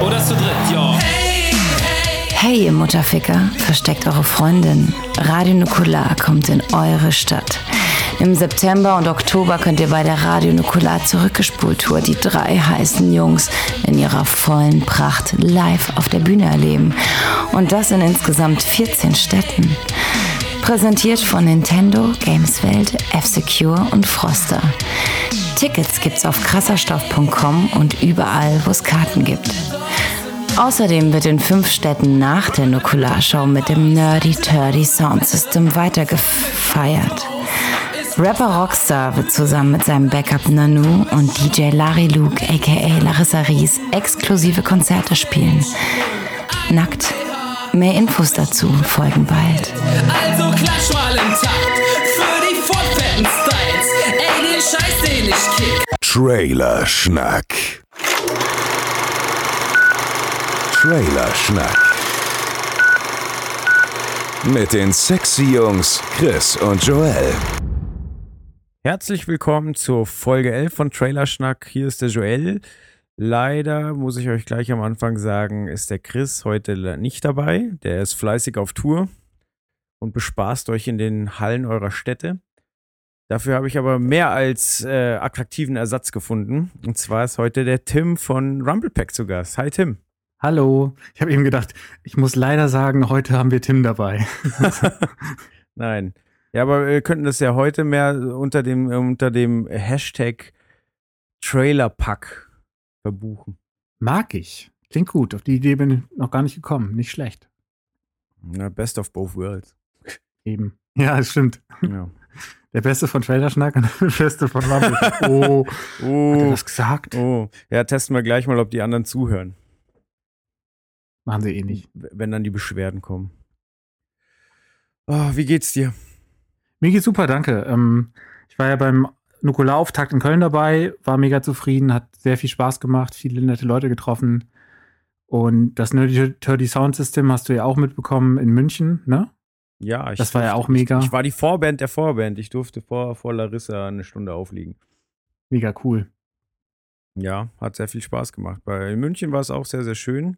oder zu dritt, yo. Hey, ihr Mutterficker, versteckt eure Freundin. Radio Nukular kommt in eure Stadt. Im September und Oktober könnt ihr bei der Radio Nukular Zurückgespult-Tour die drei heißen Jungs in ihrer vollen Pracht live auf der Bühne erleben. Und das in insgesamt 14 Städten. Präsentiert von Nintendo, Gameswelt, F-Secure und Froster. Tickets gibt's auf krasserstoff.com und überall, wo es Karten gibt. Außerdem wird in fünf Städten nach der Nukular-Show mit dem Nerdy Turdy Sound System weiter gefeiert. Rapper Rockstar wird zusammen mit seinem Backup Nanu und DJ Larry Luke aka Larissa Ries exklusive Konzerte spielen. Nackt. Mehr Infos dazu folgen bald. Also klatsch mal im Takt Scheiß, den ich kick. Trailer Schnack. Trailer Schnack. Mit den sexy Jungs Chris und Joel. Herzlich willkommen zur Folge 11 von Trailerschnack. Hier ist der Joel. Leider muss ich euch gleich am Anfang sagen, ist der Chris heute nicht dabei. Der ist fleißig auf Tour und bespaßt euch in den Hallen eurer Städte. Dafür habe ich aber mehr als äh, attraktiven Ersatz gefunden. Und zwar ist heute der Tim von Rumblepack zu Gast. Hi Tim. Hallo. Ich habe eben gedacht, ich muss leider sagen, heute haben wir Tim dabei. Nein. Ja, aber wir könnten das ja heute mehr unter dem, unter dem Hashtag Trailerpack verbuchen. Mag ich. Klingt gut. Auf die Idee bin ich noch gar nicht gekommen. Nicht schlecht. Ja, best of both worlds. Eben. Ja, das stimmt. Ja. Der Beste von Trailerschnack und der Beste von Rumble. Oh, hat er Oh, das gesagt? oh. Ja, testen wir gleich mal, ob die anderen zuhören, Machen sie eh nicht. wenn dann die Beschwerden kommen. Oh, wie geht's dir? Mir geht's super, danke. Ähm, ich war ja beim Nukular-Auftakt in Köln dabei, war mega zufrieden, hat sehr viel Spaß gemacht, viele nette Leute getroffen. Und das Nerdy Sound System hast du ja auch mitbekommen in München, ne? Ja, ich Das war ja durfte- auch mega. Ich, ich war die Vorband der Vorband. Ich durfte vor, vor Larissa eine Stunde aufliegen. Mega cool. Ja, hat sehr viel Spaß gemacht. Bei in München war es auch sehr, sehr schön.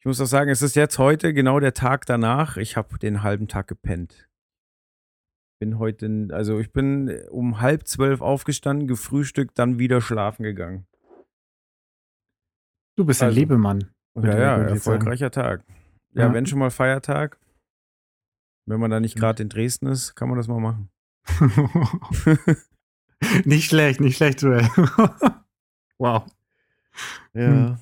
Ich muss auch sagen, es ist jetzt heute genau der Tag danach. Ich habe den halben Tag gepennt. Bin heute, also ich bin um halb zwölf aufgestanden, gefrühstückt, dann wieder schlafen gegangen. Du bist ein Also, Lebemann. würde- Ja, ja, jetzt sagen. erfolgreicher Tag. Ja, Ja. wenn schon mal Feiertag. Wenn man da nicht gerade in Dresden ist, kann man das mal machen. nicht schlecht, nicht schlecht, Joel. wow. Hm.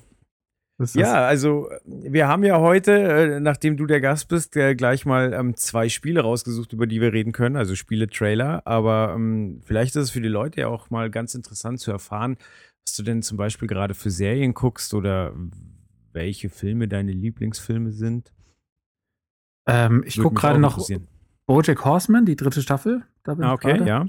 Das ist- Ja, also wir haben ja heute, äh, nachdem du der Gast bist, äh, gleich mal ähm, zwei Spiele rausgesucht, über die wir reden können, also Spiele-Trailer. Aber ähm, vielleicht ist es für die Leute ja auch mal ganz interessant zu erfahren, was du denn zum Beispiel gerade für Serien guckst oder welche Filme deine Lieblingsfilme sind. Ähm, ich gucke gerade noch. Bojack Horseman, die dritte Staffel. Da bin Ah, ich okay, gerade. ja.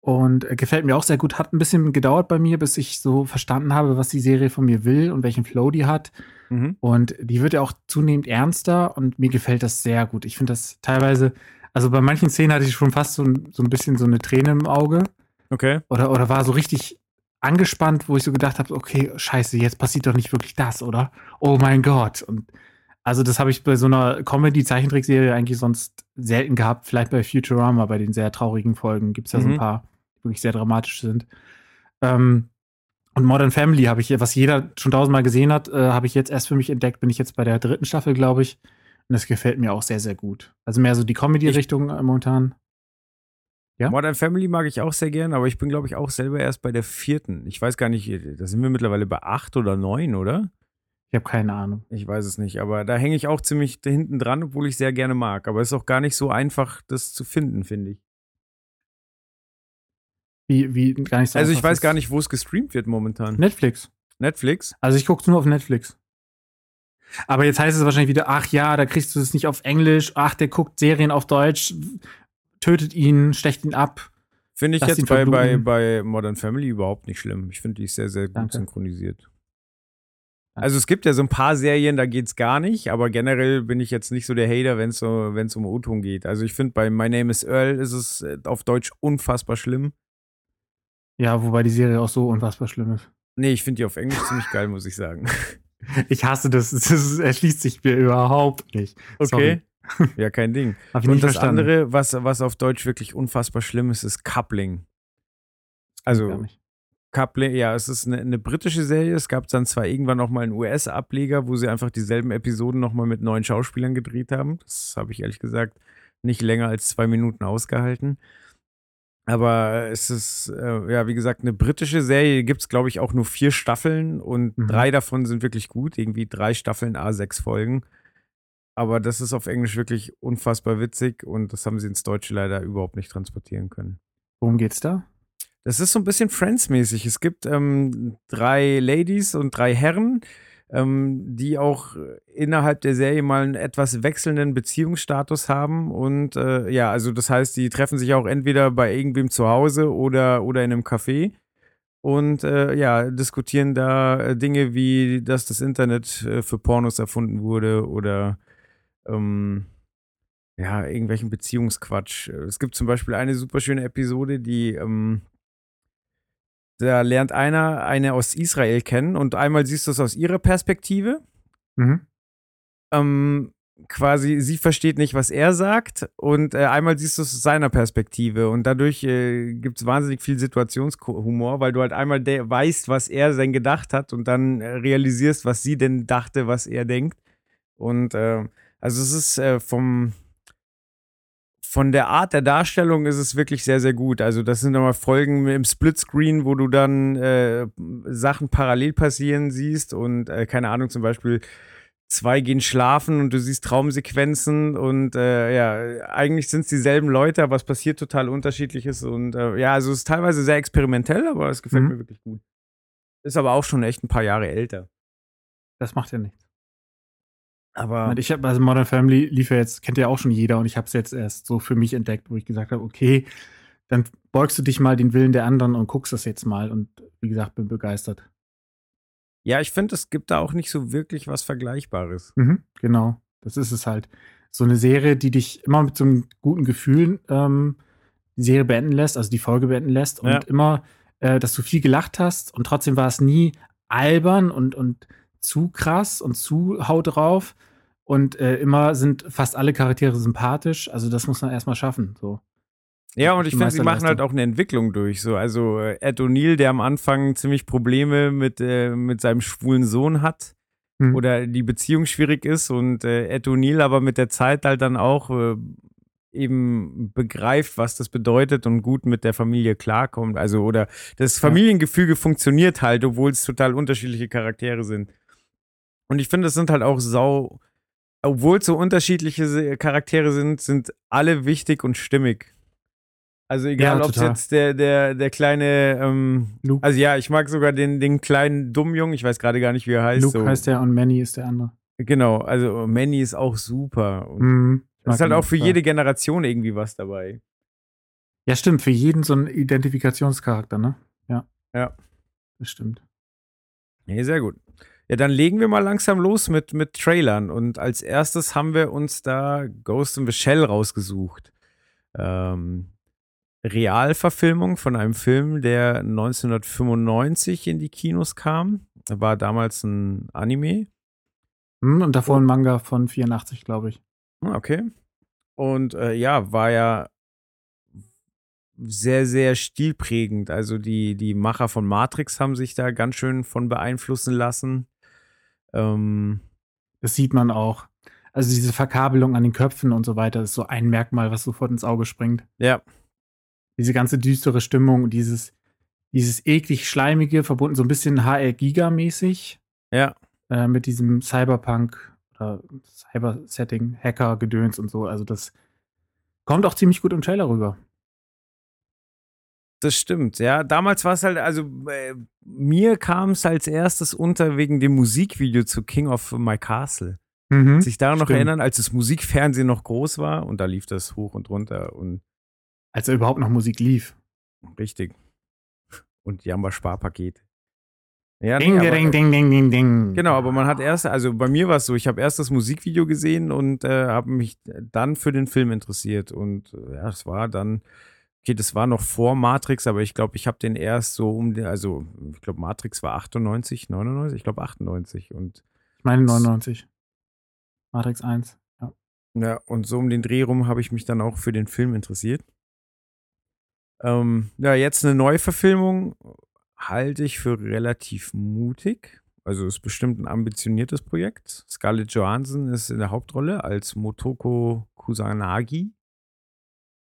Und äh, gefällt mir auch sehr gut. Hat ein bisschen gedauert bei mir, bis ich so verstanden habe, was die Serie von mir will und welchen Flow die hat. Mhm. Und die wird ja auch zunehmend ernster und mir gefällt das sehr gut. Ich finde das teilweise, also bei manchen Szenen hatte ich schon fast so, ein- so ein bisschen so eine Träne im Auge Okay. oder, oder war so richtig angespannt, wo ich so gedacht habe, okay, scheiße, jetzt passiert doch nicht wirklich das, oder? Oh mein Gott. Und also das habe ich bei so einer Comedy-Zeichentrickserie eigentlich sonst selten gehabt. Vielleicht bei Futurama, bei den sehr traurigen Folgen gibt es ja so Mhm. ein paar, die wirklich sehr dramatisch sind. Ähm, und Modern Family habe ich, was jeder schon tausendmal gesehen hat, äh, habe ich jetzt erst für mich entdeckt. Bin ich jetzt bei der dritten Staffel, glaube ich. Und das gefällt mir auch sehr, sehr gut. Also mehr so die Comedy-Richtung äh, momentan. Ja? Modern Family mag ich auch sehr gern, aber ich bin, glaube ich, auch selber erst bei der vierten. Ich weiß gar nicht, da sind wir mittlerweile bei acht oder neun, oder? Ich habe keine Ahnung. Ich weiß es nicht, aber da hänge ich auch ziemlich hinten dran, obwohl ich sehr gerne mag. Aber es ist auch gar nicht so einfach, das zu finden, finde ich. Wie, wie gar nicht so Also ich weiß gar nicht, wo es gestreamt wird momentan. Netflix. Netflix? Also ich gucke nur auf Netflix. Aber jetzt heißt es wahrscheinlich wieder, ach ja, da kriegst du es nicht auf Englisch, ach, der guckt Serien auf Deutsch, tötet ihn, stecht ihn ab. Finde ich jetzt bei, bei, bei Modern Family überhaupt nicht schlimm. Ich finde die ist sehr, sehr gut Danke. synchronisiert. Also es gibt ja so ein paar Serien, da geht's gar nicht, aber generell bin ich jetzt nicht so der Hater, wenn es so, wenn's um O-Ton geht. Also ich finde, bei My Name is Earl ist es äh, auf Deutsch unfassbar schlimm. Ja, wobei die Serie auch so unfassbar schlimm ist. Nee, ich finde die auf Englisch ziemlich geil, muss ich sagen. Ich hasse das. Das erschließt sich mir überhaupt nicht. Okay. Ja, kein Ding. Hab ich Und nicht das verstanden. andere, was, was auf Deutsch wirklich unfassbar schlimm ist, ist Coupling. Gar Also Coupling, ja, es ist eine, eine britische Serie. Es gab dann zwar irgendwann noch mal einen US-Ableger, wo sie einfach dieselben Episoden noch mal mit neuen Schauspielern gedreht haben. Das habe ich ehrlich gesagt nicht länger als zwei Minuten ausgehalten. Aber es ist, äh, ja, wie gesagt, eine britische Serie. Gibt es, glaube ich, auch nur vier Staffeln und Mhm. drei davon sind wirklich gut. Irgendwie drei Staffeln, A6 Folgen. Aber das ist auf Englisch wirklich unfassbar witzig und das haben sie ins Deutsche leider überhaupt nicht transportieren können. Worum geht's da? Das ist so ein bisschen Friends-mäßig. Es gibt ähm, drei Ladies und drei Herren, ähm, die auch innerhalb der Serie mal einen etwas wechselnden Beziehungsstatus haben. Und äh, ja, also das heißt, die treffen sich auch entweder bei irgendwem zu Hause oder, oder in einem Café. Und äh, ja, diskutieren da äh, Dinge wie, dass das Internet äh, für Pornos erfunden wurde oder ähm, ja, irgendwelchen Beziehungsquatsch. Es gibt zum Beispiel eine super schöne Episode, die ähm, da lernt einer eine aus Israel kennen und einmal siehst du es aus ihrer Perspektive. Mhm. Ähm, quasi, sie versteht nicht, was er sagt und äh, einmal siehst du es aus seiner Perspektive und dadurch äh, gibt es wahnsinnig viel Situationshumor, weil du halt einmal weißt, was er denn gedacht hat und dann äh, realisierst, was sie denn dachte, was er denkt. Und äh, also es ist äh, vom von der Art der Darstellung ist es wirklich sehr, sehr gut. Also, das sind nochmal Folgen im Splitscreen, wo du dann äh, Sachen parallel passieren siehst und äh, keine Ahnung, zum Beispiel zwei gehen schlafen und du siehst Traumsequenzen und äh, ja, eigentlich sind es dieselben Leute, aber es passiert total unterschiedliches und äh, ja, also es ist teilweise sehr experimentell, aber es gefällt Mhm. mir wirklich gut. Ist aber auch schon echt ein paar Jahre älter. Das macht ja nichts. Aber Ich habe also Modern Family lief ja jetzt, kennt ja auch schon jeder und ich habe es jetzt erst so für mich entdeckt, wo ich gesagt habe, okay, dann beugst du dich mal den Willen der anderen und guckst das jetzt mal und wie gesagt, bin begeistert. ja, ich finde, es gibt da auch nicht so wirklich was Vergleichbares. Mhm, genau, das ist es halt. So eine Serie, die dich immer mit so einem guten Gefühl ähm, die Serie beenden lässt, also die Folge beenden lässt und Ja. immer, äh, dass du viel gelacht hast und trotzdem war es nie albern und, und zu krass und zu hau drauf und äh, immer sind fast alle Charaktere sympathisch, also das muss man erstmal schaffen, so. Ja, und ich finde, sie machen halt auch eine Entwicklung durch. So, also äh, Ed O'Neill, der am Anfang ziemlich Probleme mit, äh, mit seinem schwulen Sohn hat Mhm. oder die Beziehung schwierig ist und äh, Ed O'Neill aber mit der Zeit halt dann auch äh, eben begreift, was das bedeutet und gut mit der Familie klarkommt. Also, oder das Familiengefüge funktioniert halt, obwohl es total unterschiedliche Charaktere sind. Und ich finde, es sind halt auch sau, obwohl es so unterschiedliche Charaktere sind, sind alle wichtig und stimmig. Also egal, Ja, ob es jetzt der, der, der kleine, ähm, Luke, also ja, ich mag sogar den, den kleinen Dummjungen, ich weiß gerade gar nicht, wie er heißt. Luke so. heißt der und Manny ist der andere. Genau, also Manny ist auch super. Und Mhm. Es ist halt auch für total. jede Generation irgendwie was dabei. Ja, stimmt, für jeden so ein Identifikationscharakter, ne? Ja. Ja. Das stimmt. Nee, sehr gut. Ja, dann legen wir mal langsam los mit, mit Trailern. Und als erstes haben wir uns da Ghost in the Shell rausgesucht. Ähm, Realverfilmung von einem Film, der 1995 in die Kinos kam. War damals ein Anime. Hm, und davor ein Manga von 84, glaube ich. Ah, Okay. Und äh, ja, war ja sehr, sehr stilprägend. Also die, die Macher von Matrix haben sich da ganz schön von beeinflussen lassen. Ähm, Das sieht man auch. Also diese Verkabelung an den Köpfen und so weiter ist so ein Merkmal, was sofort ins Auge springt. ja, Diese ganze düstere Stimmung und dieses, dieses eklig schleimige, verbunden so ein bisschen HR Giga-mäßig ja. äh, mit diesem Cyberpunk oder Cyber-Setting, Hacker-Gedöns und so. Also das kommt auch ziemlich gut im Trailer rüber. Das stimmt, ja. Damals war es halt, also äh, mir kam es als erstes unter wegen dem Musikvideo zu King of My Castle. Mhm. Sich daran noch Stimmt. erinnern, als das Musikfernsehen noch groß war und da lief das hoch und runter und Als er überhaupt noch Musik lief. richtig. Und Jamba Sparpaket. Ja, Ding, nee, aber- ding, ding, ding, ding, ding. Genau, aber man hat erst, also bei mir war es so, ich habe erst das Musikvideo gesehen und äh, habe mich dann für den Film interessiert. Und äh, ja, es war dann Okay, das war noch vor Matrix, aber ich glaube, ich habe den erst so um den, also ich glaube, Matrix war 98, 99, ich glaube 98 und Ich meine 99. Matrix 1. Ja. ja, und so um den Dreh rum habe ich mich dann auch für den Film interessiert. Ähm, ja, jetzt eine Neuverfilmung halte ich für relativ mutig. Also ist bestimmt ein ambitioniertes Projekt. Scarlett Johansson ist in der Hauptrolle als Motoko Kusanagi.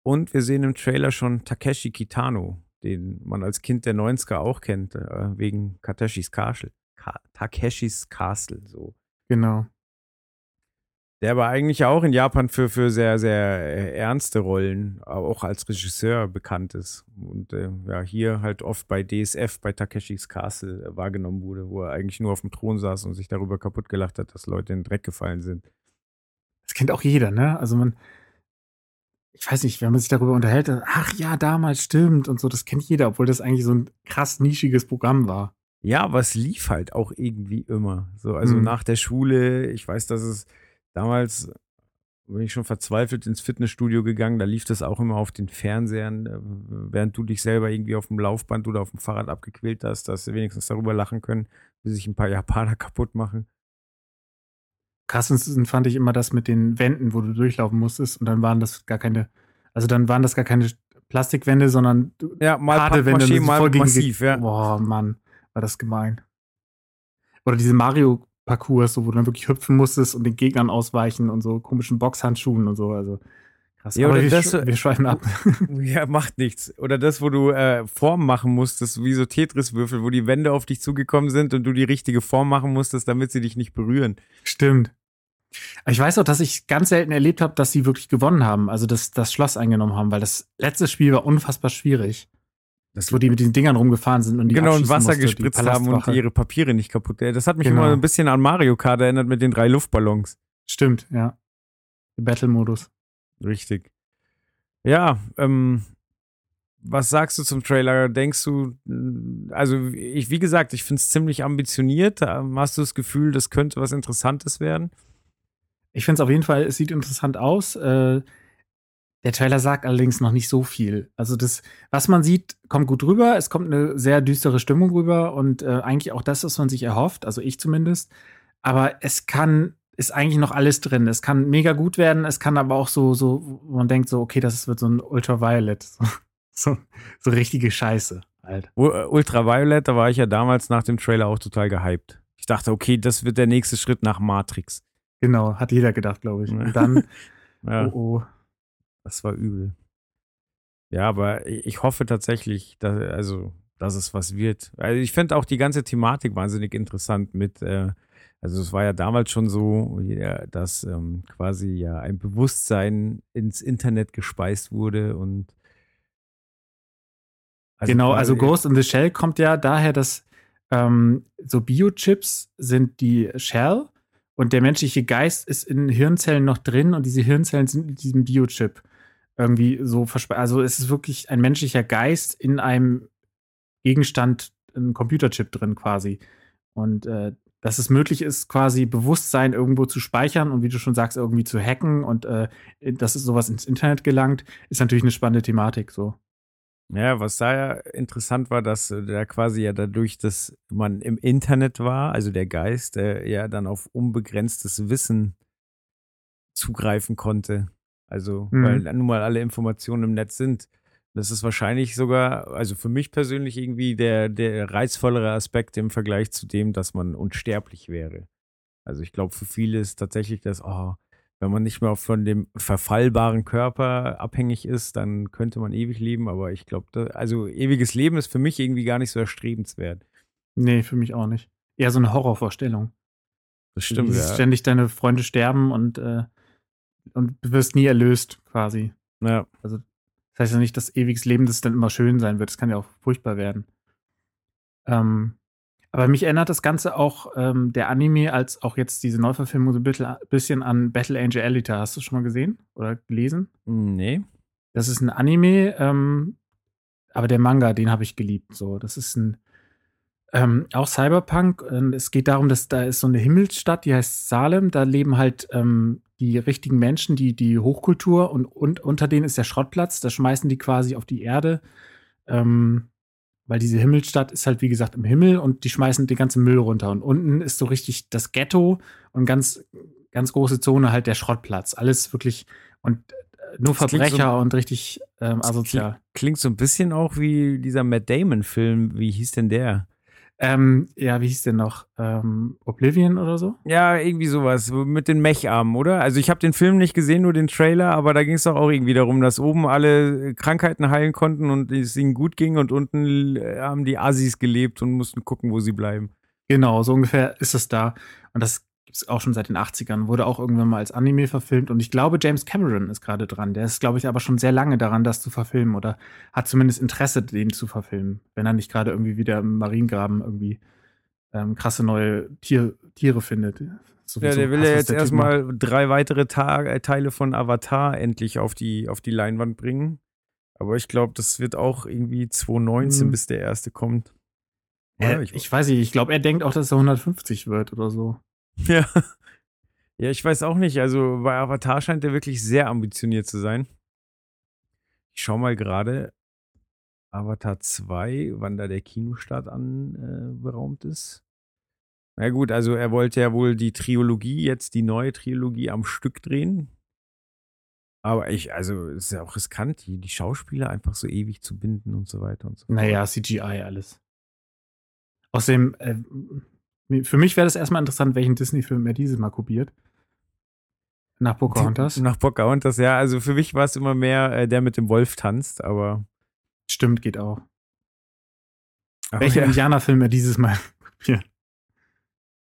Und wir sehen im Trailer schon Takeshi Kitano, den man als Kind der 90er auch kennt, äh, wegen Takeshis Castle. Ka Takeshis Castle, so. Genau. Der aber eigentlich auch in Japan für, für sehr, sehr äh, ernste Rollen, auch als Regisseur bekannt ist. Und äh, ja, hier halt oft bei DSF, bei Takeshis Castle äh, wahrgenommen wurde, wo er eigentlich nur auf dem Thron saß und sich darüber kaputt gelacht hat, dass Leute in den Dreck gefallen sind. Das kennt auch jeder, ne? Also man, ich weiß nicht, wenn man sich darüber unterhält, ach ja, damals stimmt und so, das kennt jeder, obwohl das eigentlich so ein krass nischiges Programm war. Ja, aber es lief halt auch irgendwie immer. So, also Mhm. nach der Schule, ich weiß, dass es damals bin ich schon verzweifelt ins Fitnessstudio gegangen, da lief das auch immer auf den Fernsehern, äh, während du dich selber irgendwie auf dem Laufband oder auf dem Fahrrad abgequält hast, dass sie wenigstens darüber lachen können, wie sich ein paar Japaner kaputt machen. Krassesten fand ich immer das mit den Wänden, wo du durchlaufen musstest und dann waren das gar keine, also dann waren das gar keine Plastikwände, sondern Ja, mal harte Wände, und mal voll massiv, ja. Boah, Mann, war das gemein. Oder diese Mario-Parcours, so, wo du dann wirklich hüpfen musstest und den Gegnern ausweichen und so komischen Boxhandschuhen und so, also krass. Ja, oder wir, das- sch wir schweifen ab. Ja, macht nichts. Oder das, wo du äh, Formen machen musstest, wie so Tetris-Würfel, wo die Wände auf dich zugekommen sind und du die richtige Form machen musstest, damit sie dich nicht berühren. Stimmt. Ich weiß auch, dass ich ganz selten erlebt habe, dass sie wirklich gewonnen haben, also das, das Schloss eingenommen haben, weil das letzte Spiel war unfassbar schwierig. Das Wo die mit diesen Dingern rumgefahren sind und die genau, und Wasser musste, gespritzt haben und ihre Papiere nicht kaputt. Ja, Das hat mich Genau. immer ein bisschen an Mario Kart erinnert mit den drei Luftballons. Stimmt, ja. Battle-Modus. Richtig. Ja, ähm, was sagst du zum Trailer? Denkst du, mh, also ich, wie gesagt, ich finde es ziemlich ambitioniert. Ähm, Hast du das Gefühl, das könnte was Interessantes werden? Ich finde es auf jeden Fall, es sieht interessant aus. Äh, der Trailer sagt allerdings noch nicht so viel. Also das, was man sieht, kommt gut rüber. Es kommt eine sehr düstere Stimmung rüber und äh, eigentlich auch das, was man sich erhofft, also ich zumindest. Aber es kann, ist eigentlich noch alles drin. Es kann mega gut werden, es kann aber auch so, so, man denkt so, okay, das wird so ein Ultraviolet. So, so, so richtige Scheiße halt. Äh, Ultraviolet, da war ich ja damals nach dem Trailer auch total gehypt. Ich dachte, okay, das wird der nächste Schritt nach Matrix. Genau, hat jeder gedacht, glaube ich. Und dann, Ja. oh, oh. Das war übel. Ja, aber ich ich hoffe tatsächlich, dass, also, dass es was wird. Also ich finde auch die ganze Thematik wahnsinnig interessant mit, äh, also es war ja damals schon so, dass ähm, quasi ja ein Bewusstsein ins Internet gespeist wurde und genau, also Ghost in the Shell kommt ja daher, dass ähm, so Biochips sind die Shell und der menschliche Geist ist in Hirnzellen noch drin und diese Hirnzellen sind in diesem Biochip irgendwie so verspe Also es ist wirklich ein menschlicher Geist in einem Gegenstand, ein Computerchip drin quasi. Und äh, dass es möglich ist, quasi Bewusstsein irgendwo zu speichern und wie du schon sagst, irgendwie zu hacken und äh, dass es sowas ins Internet gelangt, ist natürlich eine spannende Thematik so. Ja, was da ja interessant war, dass äh, da quasi ja dadurch, dass man im Internet war, also der Geist, äh, ja dann auf unbegrenztes Wissen zugreifen konnte. Also, Mhm. weil nun mal alle Informationen im Netz sind. Das ist wahrscheinlich sogar, also für mich persönlich irgendwie der, der reizvollere Aspekt im Vergleich zu dem, dass man unsterblich wäre. Also ich glaube, für viele ist tatsächlich das, oh, wenn man nicht mehr von dem verfallbaren Körper abhängig ist, dann könnte man ewig leben. Aber ich glaube, also ewiges Leben ist für mich irgendwie gar nicht so erstrebenswert. Nee, für mich auch nicht. Eher so eine Horrorvorstellung. Das stimmt, Dieses ja. Ständig deine Freunde sterben und, äh, und du wirst nie erlöst, quasi. ja. Das heißt ja nicht, dass ewiges Leben das dann immer schön sein wird. Das kann ja auch furchtbar werden. Ähm, aber mich erinnert das Ganze auch ähm, der Anime als auch jetzt diese Neuverfilmung so ein bisschen, an Battle Angel Alita. Hast du schon mal gesehen oder gelesen? Nee. Das ist ein Anime, ähm, aber der Manga, den habe ich geliebt. So, das ist ein ähm, auch Cyberpunk. Es geht darum, dass da ist so eine Himmelsstadt, die heißt Salem. Da leben halt ähm, die richtigen Menschen, die, die Hochkultur und, und unter denen ist der Schrottplatz. Da schmeißen die quasi auf die Erde. Ähm, weil diese Himmelstadt ist halt, wie gesagt, im Himmel und die schmeißen den ganzen Müll runter. Und unten ist so richtig das Ghetto und ganz, ganz große Zone halt der Schrottplatz. Alles wirklich und äh, nur Das klingt Verbrecher so- und richtig ähm, asozial. Klingt so ein bisschen auch wie dieser Matt Damon-Film. Wie hieß denn der? Ähm, ja, wie hieß der noch? Ähm, Oblivion oder so? Ja, irgendwie sowas mit den Mecharmen, oder? Also ich habe den Film nicht gesehen, nur den Trailer, aber da ging es doch auch irgendwie darum, dass oben alle Krankheiten heilen konnten und es ihnen gut ging und unten äh, haben die Assis gelebt und mussten gucken, wo sie bleiben. Genau, so ungefähr ist es da. Und das gibt es auch schon seit den 80ern. Wurde auch irgendwann mal als Anime verfilmt. Und ich glaube, James Cameron ist gerade dran. Der ist, glaube ich, aber schon sehr lange daran, das zu verfilmen. Oder hat zumindest Interesse, den zu verfilmen. Wenn er nicht gerade irgendwie wieder im Mariengraben irgendwie ähm, krasse neue Tier, Tiere findet. Ja, Sowieso der will ja jetzt erstmal drei weitere Ta äh, Teile von Avatar endlich auf die, auf die Leinwand bringen. Aber ich glaube, das wird auch irgendwie 2019, Hm. bis der erste kommt. Äh, Oder? ich, weiß nicht, ich glaube, er denkt auch, dass er 150 wird oder so. Ja. Ja, ich weiß auch nicht. Also bei Avatar scheint er wirklich sehr ambitioniert zu sein. Ich schau mal gerade Avatar 2, wann da der Kinostart anberaumt ist. Na gut, also er wollte ja wohl die Trilogie, jetzt die neue Trilogie am Stück drehen. Aber ich, also es ist ja auch riskant, die, die Schauspieler einfach so ewig zu binden und so weiter und so fort. Naja, CGI alles. Außerdem, äh, für mich wäre das erstmal interessant, welchen Disney-Film er dieses Mal kopiert. Nach Pocahontas. Nach Pocahontas, ja. Also für mich war es immer mehr äh, der mit dem Wolf tanzt, aber. Stimmt, geht auch. aber Welchen ja. Indianerfilm er dieses Mal kopiert.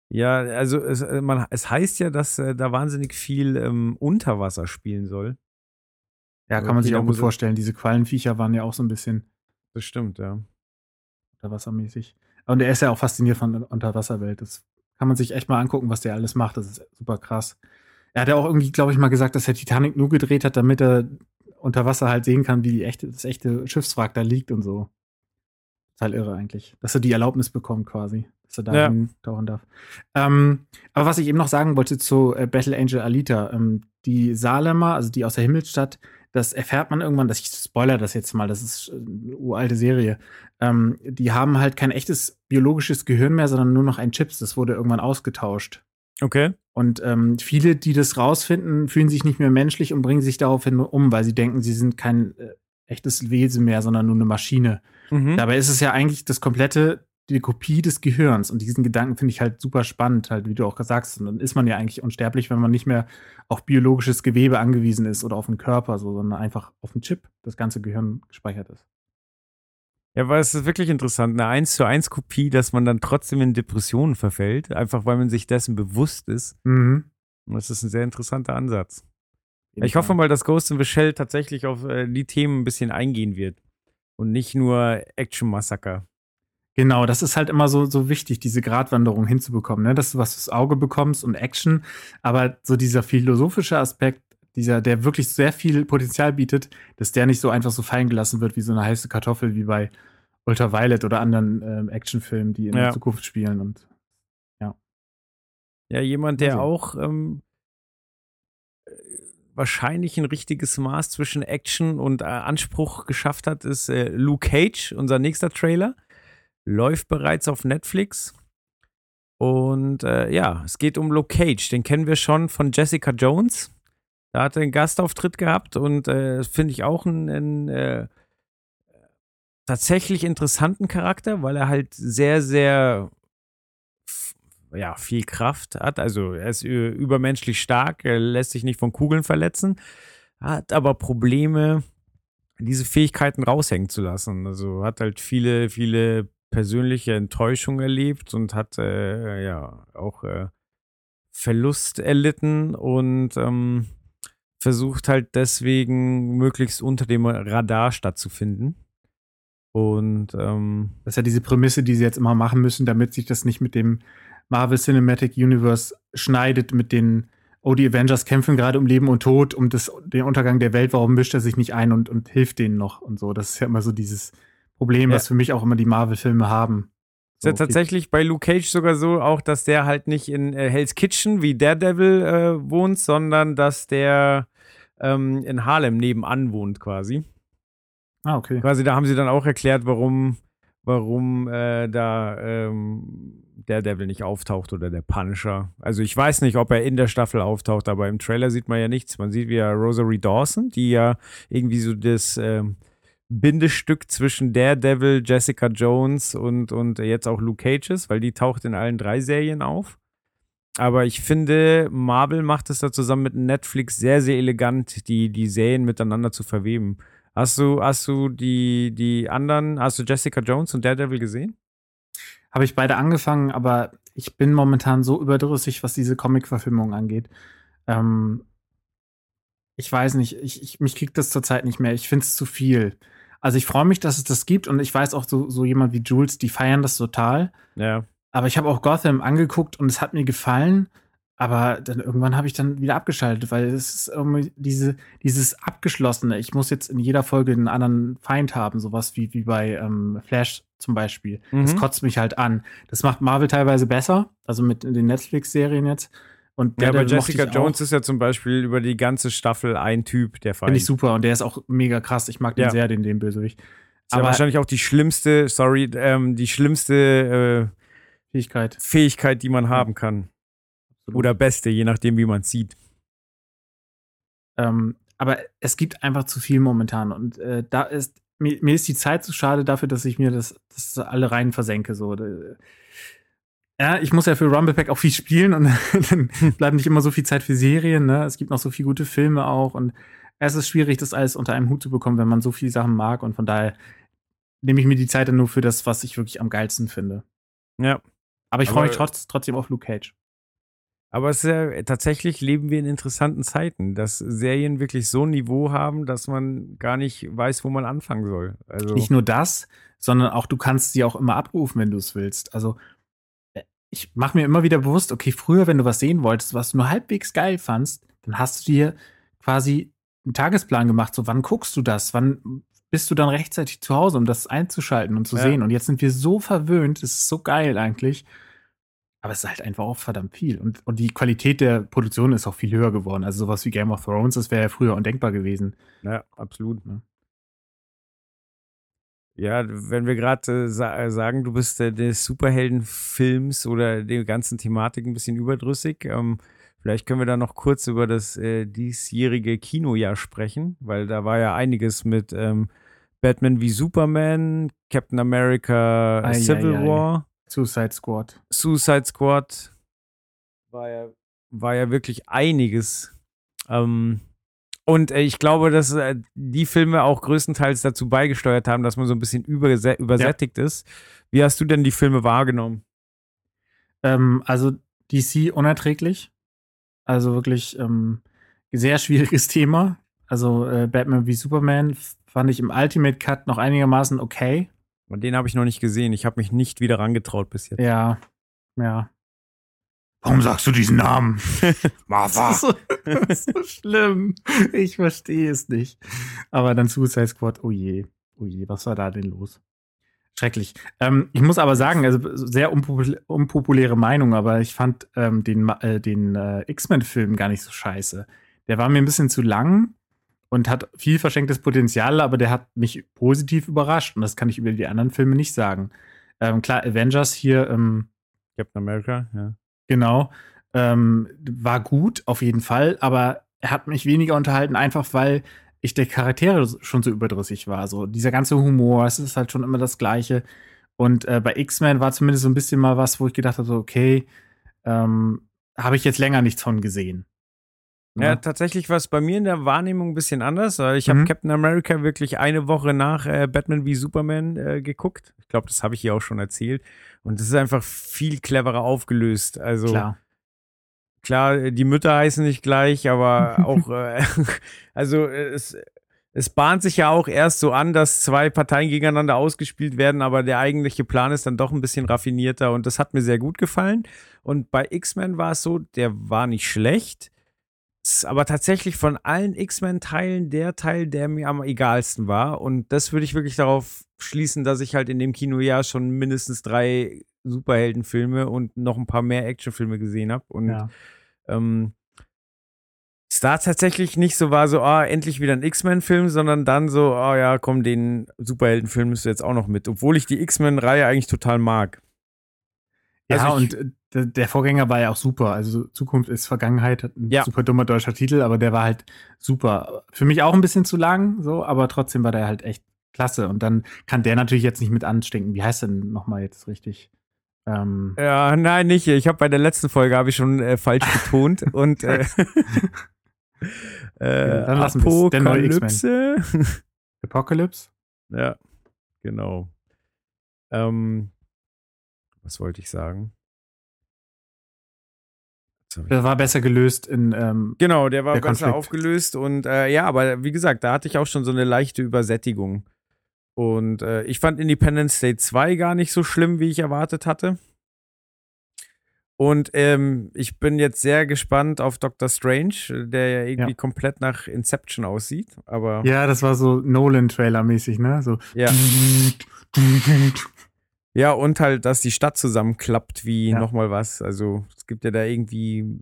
Ja, also es, äh, man, es heißt ja, dass äh, da wahnsinnig viel ähm, Unterwasser spielen soll. Ja, kann man sich auch gut vorstellen. Diese Quallenviecher waren ja auch so ein bisschen Das stimmt, ja. unterwassermäßig. Und er ist ja auch fasziniert von der Unterwasserwelt. Das kann man sich echt mal angucken, was der alles macht. Das ist super krass. Er hat ja auch irgendwie, glaube ich, mal gesagt, dass er Titanic nur gedreht hat, damit er unter Wasser halt sehen kann, wie die echte, das echte Schiffswrack da liegt und so. Total irre eigentlich. Dass er die Erlaubnis bekommt quasi, dass er da Ja. tauchen darf. Ähm, aber was ich eben noch sagen wollte zu äh, Battle Angel Alita, ähm, die Salemer, also die aus der Himmelsstadt, das erfährt man irgendwann, dass ich spoiler das jetzt mal, das ist äh, eine uralte Serie. Ähm, die haben halt kein echtes biologisches Gehirn mehr, sondern nur noch ein Chips. Das wurde irgendwann ausgetauscht. Okay. Und ähm, viele, die das rausfinden, fühlen sich nicht mehr menschlich und bringen sich daraufhin um, weil sie denken, sie sind kein äh, echtes Wesen mehr, sondern nur eine Maschine. Mhm. Dabei ist es ja eigentlich das komplette, die Kopie des Gehirns. Und diesen Gedanken finde ich halt super spannend, halt, wie du auch sagst. Und dann ist man ja eigentlich unsterblich, wenn man nicht mehr auf biologisches Gewebe angewiesen ist oder auf den Körper, so, sondern einfach auf den Chip das ganze Gehirn gespeichert ist. Ja, aber es ist wirklich interessant, eine 1 zu 1 Kopie, dass man dann trotzdem in Depressionen verfällt, einfach weil man sich dessen bewusst ist. Mhm. Und das ist ein sehr interessanter Ansatz. Ich hoffe mal, dass Ghost in the Shell tatsächlich auf äh, die Themen ein bisschen eingehen wird. Und nicht nur Action-Massaker. Genau, das ist halt immer so, so wichtig, diese Gratwanderung hinzubekommen, ne? dass du was fürs Auge bekommst und Action, aber so dieser philosophische Aspekt, dieser, der wirklich sehr viel Potenzial bietet, dass der nicht so einfach so fallen gelassen wird wie so eine heiße Kartoffel wie bei Ultraviolet oder anderen ähm, Actionfilmen, die in Ja. der Zukunft spielen und Ja, jemand, der Also. auch ähm, äh, wahrscheinlich ein richtiges Maß zwischen Action und äh, Anspruch geschafft hat, ist äh, Luke Cage, unser nächster Trailer. Läuft bereits auf Netflix. Und äh, ja, es geht um Luke Cage. Den kennen wir schon von Jessica Jones. Da hat er einen Gastauftritt gehabt und äh, finde ich auch einen, einen äh, tatsächlich interessanten Charakter, weil er halt sehr, sehr ja, viel Kraft hat. Also er ist übermenschlich stark, er lässt sich nicht von Kugeln verletzen, hat aber Probleme, diese Fähigkeiten raushängen zu lassen. Also hat halt viele, viele persönliche Enttäuschungen erlebt und hat äh, ja auch äh, Verlust erlitten und ähm, versucht halt deswegen möglichst unter dem Radar stattzufinden. Und ähm, das ist ja diese Prämisse, die sie jetzt immer machen müssen, damit sich das nicht mit dem Marvel Cinematic Universe schneidet, mit den, oh, die Avengers kämpfen gerade um Leben und Tod, um das, den Untergang der Welt, warum mischt er sich nicht ein und, und hilft denen noch und so. Das ist ja immer so dieses Problem, Ja. was für mich auch immer die Marvel-Filme haben. Ist ja okay. tatsächlich bei Luke Cage sogar so auch, dass der halt nicht in äh, Hell's Kitchen wie Daredevil äh, wohnt, sondern dass der ähm, in Harlem nebenan wohnt quasi. Ah, okay. Quasi da haben sie dann auch erklärt, warum, warum äh, da ähm, Daredevil nicht auftaucht oder der Punisher. Also ich weiß nicht, ob er in der Staffel auftaucht, aber im Trailer sieht man ja nichts. Man sieht wie ja Rosary Dawson, die ja irgendwie so das ähm, Bindestück zwischen Daredevil, Jessica Jones und, und jetzt auch Luke Cage ist, weil die taucht in allen drei Serien auf. Aber ich finde, Marvel macht es da zusammen mit Netflix sehr, sehr elegant, die, die Serien miteinander zu verweben. Hast du, hast du die, die anderen, hast du Jessica Jones und Daredevil gesehen? Habe ich beide angefangen, aber ich bin momentan so überdrüssig, was diese Comic-Verfilmung angeht. Ähm, ich weiß nicht, ich, ich, mich kriegt das zurzeit nicht mehr. Ich finde es zu viel. Also ich freue mich, dass es das gibt und ich weiß auch so, so jemand wie Jules, die feiern das total. Ja. Aber ich habe auch Gotham angeguckt und es hat mir gefallen. Aber dann irgendwann habe ich dann wieder abgeschaltet, weil es ist irgendwie diese, dieses Abgeschlossene. Ich muss jetzt in jeder Folge einen anderen Feind haben, sowas wie, wie bei ähm, Flash zum Beispiel. Das Mhm. kotzt mich halt an. Das macht Marvel teilweise besser, also mit den Netflix-Serien jetzt. Und Ja, aber Jessica Jones auch. ist ja zum Beispiel über die ganze Staffel ein Typ, der Finde ich super und der ist auch mega krass. Ich mag den Ja. sehr, den, den Bösewicht. Ist ja Aber wahrscheinlich auch die schlimmste, sorry, ähm, die schlimmste äh, Fähigkeit. Fähigkeit, die man haben kann. Oder beste, je nachdem, wie man es sieht. Ähm, aber es gibt einfach zu viel momentan und äh, da ist mir, mir ist die Zeit zu schade dafür, dass ich mir das, das alle rein versenke. So. Äh, Ja, ich muss ja für Rumblepack auch viel spielen und dann bleibt nicht immer so viel Zeit für Serien. Ne? Es gibt noch so viele gute Filme auch und es ist schwierig, das alles unter einem Hut zu bekommen, wenn man so viele Sachen mag und von daher nehme ich mir die Zeit dann nur für das, was ich wirklich am geilsten finde. Ja. Aber ich freue mich trotz, trotzdem auf Luke Cage. Aber es ist ja, tatsächlich leben wir in interessanten Zeiten, dass Serien wirklich so ein Niveau haben, dass man gar nicht weiß, wo man anfangen soll. Also, Nicht nur das, sondern auch du kannst sie auch immer abrufen, wenn du es willst. Also äh, ich mache mir immer wieder bewusst, okay, früher, wenn du was sehen wolltest, was du nur halbwegs geil fandst, dann hast du dir quasi einen Tagesplan gemacht, so wann guckst du das, wann bist du dann rechtzeitig zu Hause, um das einzuschalten und zu Ja. sehen. Und jetzt sind wir so verwöhnt, es ist so geil eigentlich. Aber es ist halt einfach auch verdammt viel. Und, und die Qualität der Produktion ist auch viel höher geworden. Also sowas wie Game of Thrones, das wäre ja früher undenkbar gewesen. ja, absolut. Ja. Ja, wenn wir gerade äh, sa äh, sagen, du bist äh, des Superheldenfilms oder der ganzen Thematik ein bisschen überdrüssig, ähm, vielleicht können wir da noch kurz über das äh, diesjährige Kinojahr sprechen, weil da war ja einiges mit ähm, Batman wie Superman, Captain America Ei, Civil ei, ei. War, Suicide Squad. Suicide Squad, war ja, war ja wirklich einiges. Ähm, und äh, ich glaube, dass äh, die Filme auch größtenteils dazu beigesteuert haben, dass man so ein bisschen übersä übersättigt ist. Wie hast du denn die Filme wahrgenommen? Ähm, also DC unerträglich. Also wirklich ähm, sehr schwieriges Thema. Also äh, Batman wie Superman fand ich im Ultimate Cut noch einigermaßen okay. Und den habe ich noch nicht gesehen. Ich habe mich nicht wieder rangetraut bis jetzt. Ja, ja. Warum sagst du diesen Namen? Martha. so, so schlimm. Ich verstehe es nicht. Aber dann Suicide Squad, oh je, oh je, was war da denn los? Schrecklich. Ähm, ich muss aber sagen, also sehr unpopul unpopuläre Meinung, aber ich fand ähm, den, äh, den äh, X-Men-Film gar nicht so scheiße. Der war mir ein bisschen zu lang und hat viel verschenktes Potenzial, aber der hat mich positiv überrascht und das kann ich über die anderen Filme nicht sagen. Ähm, klar, Avengers hier, ähm, Captain America, ja. Genau. Ähm, war gut, auf jeden Fall, aber er hat mich weniger unterhalten, einfach weil ich der Charaktere schon so überdrüssig war. So dieser ganze Humor, es ist halt schon immer das Gleiche. Und äh, bei X-Men war zumindest so ein bisschen mal was, wo ich gedacht habe, okay, ähm, habe ich jetzt länger nichts von gesehen. Ja, tatsächlich war es bei mir in der Wahrnehmung ein bisschen anders. Ich Mhm. habe Captain America wirklich eine Woche nach äh, Batman wie Superman äh, geguckt. Ich glaube, das habe ich hier auch schon erzählt. Und das ist einfach viel cleverer aufgelöst. Also Klar. klar, die Mütter heißen nicht gleich, aber auch, äh, also es, es bahnt sich ja auch erst so an, dass zwei Parteien gegeneinander ausgespielt werden, aber der eigentliche Plan ist dann doch ein bisschen raffinierter und das hat mir sehr gut gefallen. Und bei X-Men war es so, der war nicht schlecht. Ist aber tatsächlich von allen X-Men-Teilen der Teil, der mir am egalsten war. Und das würde ich wirklich darauf schließen, dass ich halt in dem Kinojahr schon mindestens drei Superheldenfilme und noch ein paar mehr Actionfilme gesehen habe. Und Ja. ähm, es da tatsächlich nicht so war, so, ah, endlich wieder ein X-Men-Film, sondern dann so, ah ja, komm, den Superheldenfilm müsst ihr jetzt auch noch mit. Obwohl ich die X-Men-Reihe eigentlich total mag. Ja, Also ich- und äh, der- der Vorgänger war ja auch super. Also Zukunft ist Vergangenheit, ein Ja. super dummer deutscher Titel, aber der war halt super. Für mich auch ein bisschen zu lang, so, aber trotzdem war der halt echt klasse. Und dann kann der natürlich jetzt nicht mit anstinken. Wie heißt denn nochmal jetzt richtig? Ähm, Ja, nein, nicht. Ich habe bei der letzten Folge habe ich schon äh, falsch betont und äh, äh, Dann Apokalypse. Apocalypse? ja, genau. Ähm, was wollte ich sagen? Der war besser gelöst in, ähm, Genau, der war Der besser Konflikt. aufgelöst und äh, ja, aber wie gesagt, da hatte ich auch schon so eine leichte Übersättigung. Und äh, ich fand Independence Day 2 gar nicht so schlimm, wie ich erwartet hatte. Und ähm, ich bin jetzt sehr gespannt auf Doctor Strange, der ja irgendwie Ja. komplett nach Inception aussieht. Aber ja, das war so Nolan-Trailer-mäßig, ne? So. ja. Ja, und halt, dass die Stadt zusammenklappt wie Ja. nochmal was. Also es gibt ja da irgendwie,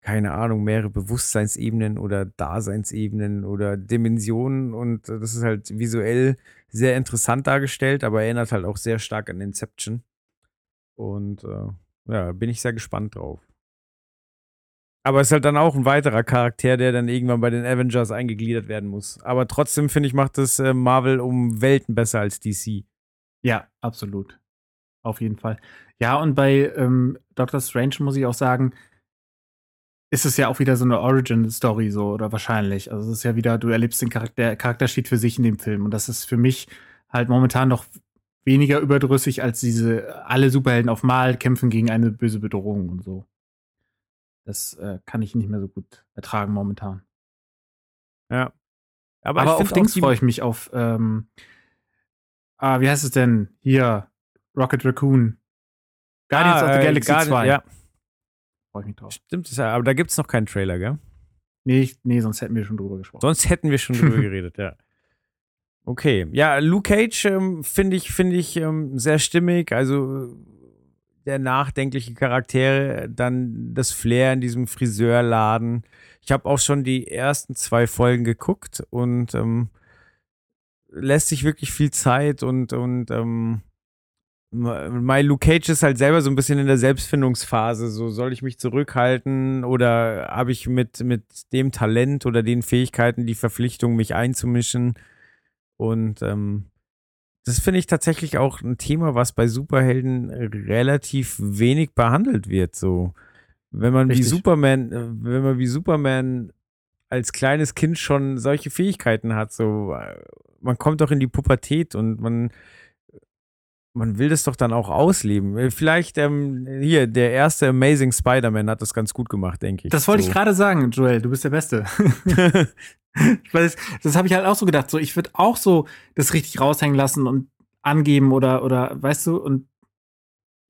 keine Ahnung, mehrere Bewusstseinsebenen oder Daseinsebenen oder Dimensionen und äh, das ist halt visuell sehr interessant dargestellt, aber erinnert halt auch sehr stark an Inception. Und äh, ja, bin ich sehr gespannt drauf. Aber es ist halt dann auch ein weiterer Charakter, der dann irgendwann bei den Avengers eingegliedert werden muss. Aber trotzdem finde ich, macht das äh, Marvel um Welten besser als DC. Ja, absolut. Auf jeden Fall. Ja, und bei ähm, Doctor Strange muss ich auch sagen, ist es ja auch wieder so eine Origin-Story, so, oder wahrscheinlich. Also es ist ja wieder, du erlebst den Charakter, der Charakter steht für sich in dem Film. Und das ist für mich halt momentan noch weniger überdrüssig als diese, alle Superhelden auf Mal kämpfen gegen eine böse Bedrohung und so. Das äh, kann ich nicht mehr so gut ertragen momentan. Ja. Aber, Aber, auf Dings freue ich mich, auf, ähm, ah, wie heißt es denn? Hier, Rocket Raccoon. Guardians Ah, of the äh, Galaxy Guardi- 2. Ja, Freue ich mich drauf. stimmt. ja- Aber da gibt es noch keinen Trailer, gell? Nee, ich, nee, sonst hätten wir schon drüber gesprochen. Sonst hätten wir schon drüber geredet, ja. Okay. Ja, Luke Cage ähm, finde ich, finde ich ähm, sehr stimmig. Also äh, der nachdenkliche Charakter, dann das Flair in diesem Friseurladen. Ich habe auch schon die ersten zwei Folgen geguckt und ähm, lässt sich wirklich viel Zeit und, und ähm, My Luke Cage ist halt selber so ein bisschen in der Selbstfindungsphase. So, soll ich mich zurückhalten oder habe ich mit, mit dem Talent oder den Fähigkeiten die Verpflichtung, mich einzumischen? Und ähm, das finde ich tatsächlich auch ein Thema, was bei Superhelden relativ wenig behandelt wird. So, wenn man wie Richtig. Superman, äh, wenn man wie Superman als kleines Kind schon solche Fähigkeiten hat, so, äh, man kommt doch in die Pubertät und man man will das doch dann auch ausleben. Äh, Vielleicht ähm, hier, der erste Amazing Spider-Man hat das ganz gut gemacht, denke ich. Das wollte so. ich gerade sagen, Joel, du bist der Beste. Das, das habe ich halt auch so gedacht. So, ich würde auch so das richtig raushängen lassen und angeben oder, oder, weißt du, und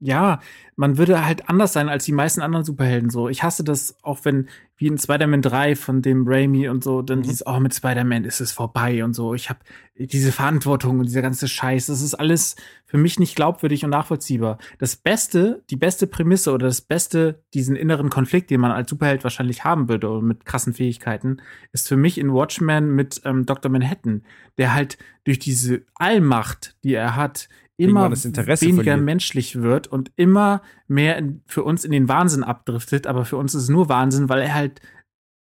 ja, man würde halt anders sein als die meisten anderen Superhelden. So, ich hasse das, auch wenn, wie in Spider-Man 3 von dem Raimi und so, dann Mhm. dieses, oh, mit Spider-Man ist es vorbei und so. Ich habe diese Verantwortung und dieser ganze Scheiß. Das ist alles für mich nicht glaubwürdig und nachvollziehbar. Das Beste, die beste Prämisse oder das Beste, diesen inneren Konflikt, den man als Superheld wahrscheinlich haben würde oder mit krassen Fähigkeiten, ist für mich in Watchmen mit ähm, Dr. Manhattan, der halt durch diese Allmacht, die er hat, immer weniger verliert. menschlich wird und immer mehr in, für uns in den Wahnsinn abdriftet. Aber für uns ist es nur Wahnsinn, weil er halt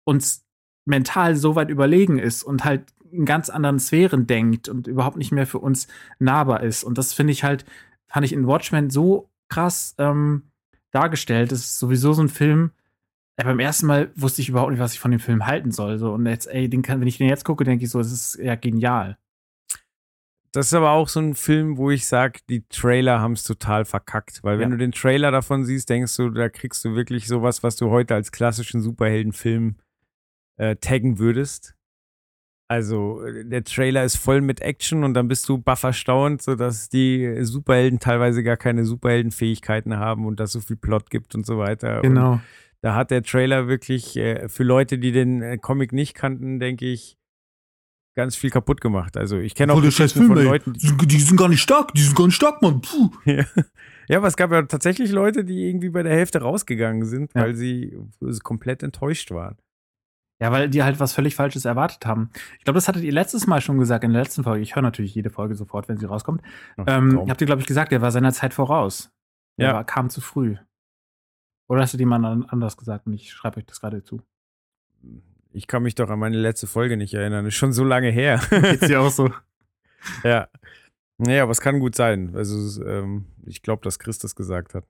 uns mental so weit überlegen ist und halt in ganz anderen Sphären denkt und überhaupt nicht mehr für uns nahbar ist. Und das finde ich halt, fand ich in Watchmen so krass ähm, dargestellt. Das ist sowieso so ein Film. Ja, beim ersten Mal wusste ich überhaupt nicht, was ich von dem Film halten soll. So. Und jetzt, ey, den kann, wenn ich den jetzt gucke, denke ich so, das ist ja genial. Das ist aber auch so ein Film, wo ich sage, die Trailer haben es total verkackt. Weil wenn Ja. du den Trailer davon siehst, denkst du, da kriegst du wirklich sowas, was du heute als klassischen Superheldenfilm äh, taggen würdest. Also der Trailer ist voll mit Action und dann bist du baff erstaunt, sodass die Superhelden teilweise gar keine Superheldenfähigkeiten haben und dass so viel Plot gibt und so weiter. Und Genau. da hat der Trailer wirklich äh, für Leute, die den äh, Comic nicht kannten, denke ich, ganz viel kaputt gemacht. Also ich kenne auch Geschichten von ey. Leuten, Die sind, die sind gar nicht stark, die sind gar nicht stark, Mann. Puh. Ja. ja, aber es gab ja tatsächlich Leute, die irgendwie bei der Hälfte rausgegangen sind, Ja. weil sie komplett enttäuscht waren. Ja, weil die halt was völlig Falsches erwartet haben. Ich glaube, das hattet ihr letztes Mal schon gesagt in der letzten Folge. Ich höre natürlich jede Folge sofort, wenn sie rauskommt. Ach, Ähm, habt ihr, glaube ich, gesagt, der war seiner Zeit voraus. Der Ja. war, kam zu früh. Oder hast du jemand an- anders gesagt und ich schreibe euch das gerade zu? Ich kann mich doch an meine letzte Folge nicht erinnern. Ist schon so lange her. Geht's dir auch so? ja. Naja, aber es kann gut sein. Also, ähm, ich glaube, dass Chris das gesagt hat.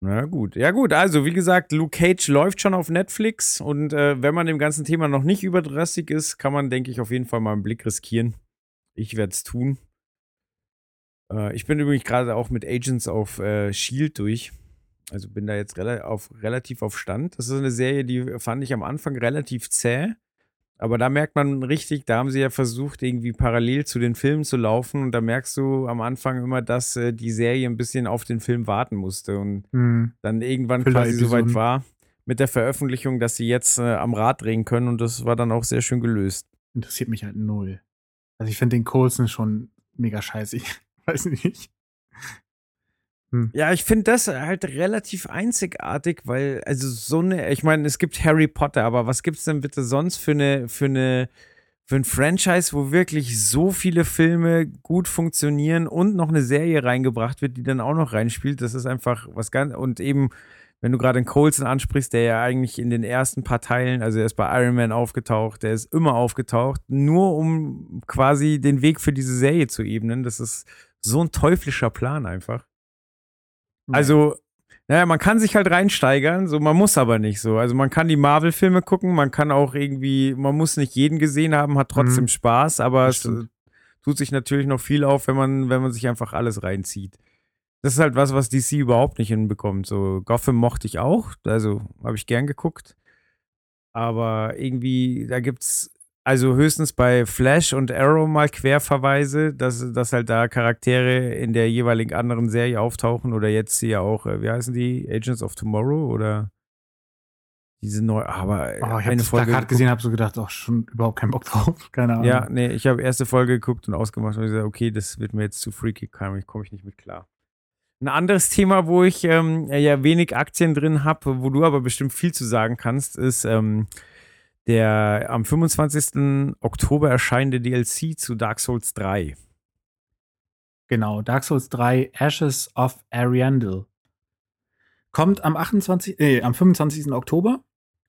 Na gut. Ja, gut. Also, wie gesagt, Luke Cage läuft schon auf Netflix. Und äh, wenn man dem ganzen Thema noch nicht überdrüssig ist, kann man, denke ich, auf jeden Fall mal einen Blick riskieren. Ich werde es tun. Äh, ich bin übrigens gerade auch mit Agents auf äh, Shield durch. Also bin da jetzt rela auf, relativ auf Stand. Das ist eine Serie, die fand ich am Anfang relativ zäh. Aber da merkt man richtig, da haben sie ja versucht, irgendwie parallel zu den Filmen zu laufen. Und da merkst du am Anfang immer, dass äh, die Serie ein bisschen auf den Film warten musste. Und Hm. dann irgendwann Filler-Episoden. quasi soweit war mit der Veröffentlichung, dass sie jetzt äh, am Rad drehen können. Und das war dann auch sehr schön gelöst. Interessiert mich halt null. Also ich finde den Coulson schon mega scheiße. Ich weiß nicht. Ja, ich finde das halt relativ einzigartig, weil, also so eine, ich meine, es gibt Harry Potter, aber was gibt's denn bitte sonst für eine, für eine, für ein Franchise, wo wirklich so viele Filme gut funktionieren und noch eine Serie reingebracht wird, die dann auch noch reinspielt? Das ist einfach was ganz, und eben, wenn du gerade den Coulson ansprichst, der ja eigentlich in den ersten paar Teilen, also er ist bei Iron Man aufgetaucht, der ist immer aufgetaucht, nur um quasi den Weg für diese Serie zu ebnen. Das ist so ein teuflischer Plan einfach. Also, naja, man kann sich halt reinsteigern, so man muss aber nicht so. Also man kann die Marvel-Filme gucken, man kann auch irgendwie, man muss nicht jeden gesehen haben, hat trotzdem Mhm. Spaß, aber Das es stimmt. äh, tut sich natürlich noch viel auf, wenn man, wenn man sich einfach alles reinzieht. Das ist halt was, was DC überhaupt nicht hinbekommt. So, Gotham mochte ich auch, also habe ich gern geguckt. Aber irgendwie, da gibt's also höchstens bei Flash und Arrow mal Querverweise, dass, dass halt da Charaktere in der jeweiligen anderen Serie auftauchen oder jetzt hier auch, äh, wie heißen die? Agents of Tomorrow oder diese neue, aber Oh, ich habe eine das Folge geguckt. gesehen, habe so gedacht, auch schon überhaupt keinen Bock drauf. Keine Ahnung. Ja, nee, ich habe erste Folge geguckt und ausgemacht und gesagt, okay, das wird mir jetzt zu freaky, komme ich, komm ich nicht mit klar. Ein anderes Thema, wo ich ähm, ja wenig Aktien drin habe, wo du aber bestimmt viel zu sagen kannst, ist ähm, der am 25. Oktober erscheinende DLC zu Dark Souls 3. Genau, Dark Souls 3 Ashes of Ariandel. Kommt am 28, äh, am 25. Oktober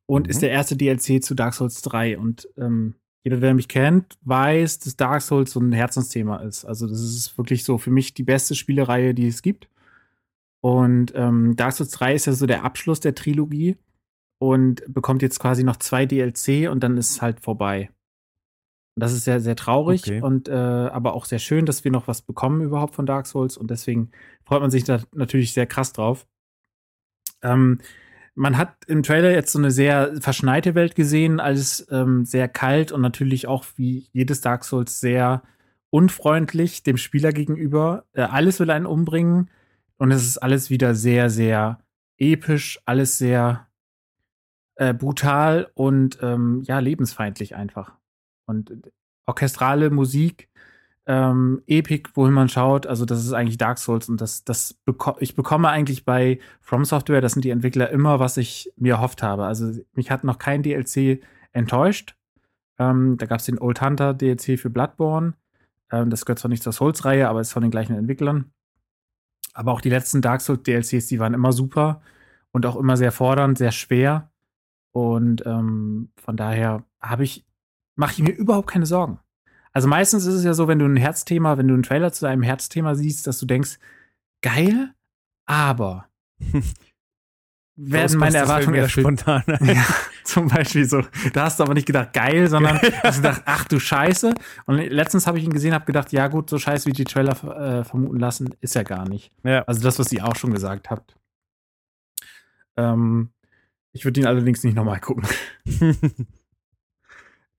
und Mhm. ist der erste DLC zu Dark Souls 3. Und ähm, jeder, der mich kennt, weiß, dass Dark Souls so ein Herzensthema ist. Also, das ist wirklich so für mich die beste Spielereihe, die es gibt. Und ähm, Dark Souls 3 ist ja so der Abschluss der Trilogie und bekommt jetzt quasi noch zwei DLC und dann ist es halt vorbei. Und das ist sehr, sehr traurig Okay. und äh, aber auch sehr schön, dass wir noch was bekommen überhaupt von Dark Souls und deswegen freut man sich da natürlich sehr krass drauf. Ähm, man hat im Trailer jetzt so eine sehr verschneite Welt gesehen, alles ähm, sehr kalt und natürlich auch wie jedes Dark Souls sehr unfreundlich dem Spieler gegenüber. Äh, alles will einen umbringen und es ist alles wieder sehr, sehr episch, alles sehr äh, brutal und ähm, ja, lebensfeindlich einfach. Und orchestrale Musik, ähm, Epic, wohin man schaut, also das ist eigentlich Dark Souls und das, das beko ich bekomme eigentlich bei From Software, das sind die Entwickler, immer, was ich mir erhofft habe. Also mich hat noch kein DLC enttäuscht. Ähm, da gab es den Old Hunter DLC für Bloodborne. Ähm, das gehört zwar nicht zur Souls-Reihe, aber ist von den gleichen Entwicklern. Aber auch die letzten Dark Souls DLCs, die waren immer super und auch immer sehr fordernd, sehr schwer. Und ähm, von daher habe ich, mache ich mir überhaupt keine Sorgen. Also meistens ist es ja so, wenn du ein Herzthema, wenn du einen Trailer zu einem Herzthema siehst, dass du denkst, geil, aber werden meine Erwartungen erfüllt. spontan. Ja, zum Beispiel so. Da hast du aber nicht gedacht, geil, sondern hast gedacht, ach du Scheiße. Und letztens habe ich ihn gesehen, habe gedacht, ja gut, so scheiße wie die Trailer äh, vermuten lassen, ist er gar nicht. Ja. Also das, was ihr auch schon gesagt habt. Ähm, ich würde ihn allerdings nicht nochmal gucken.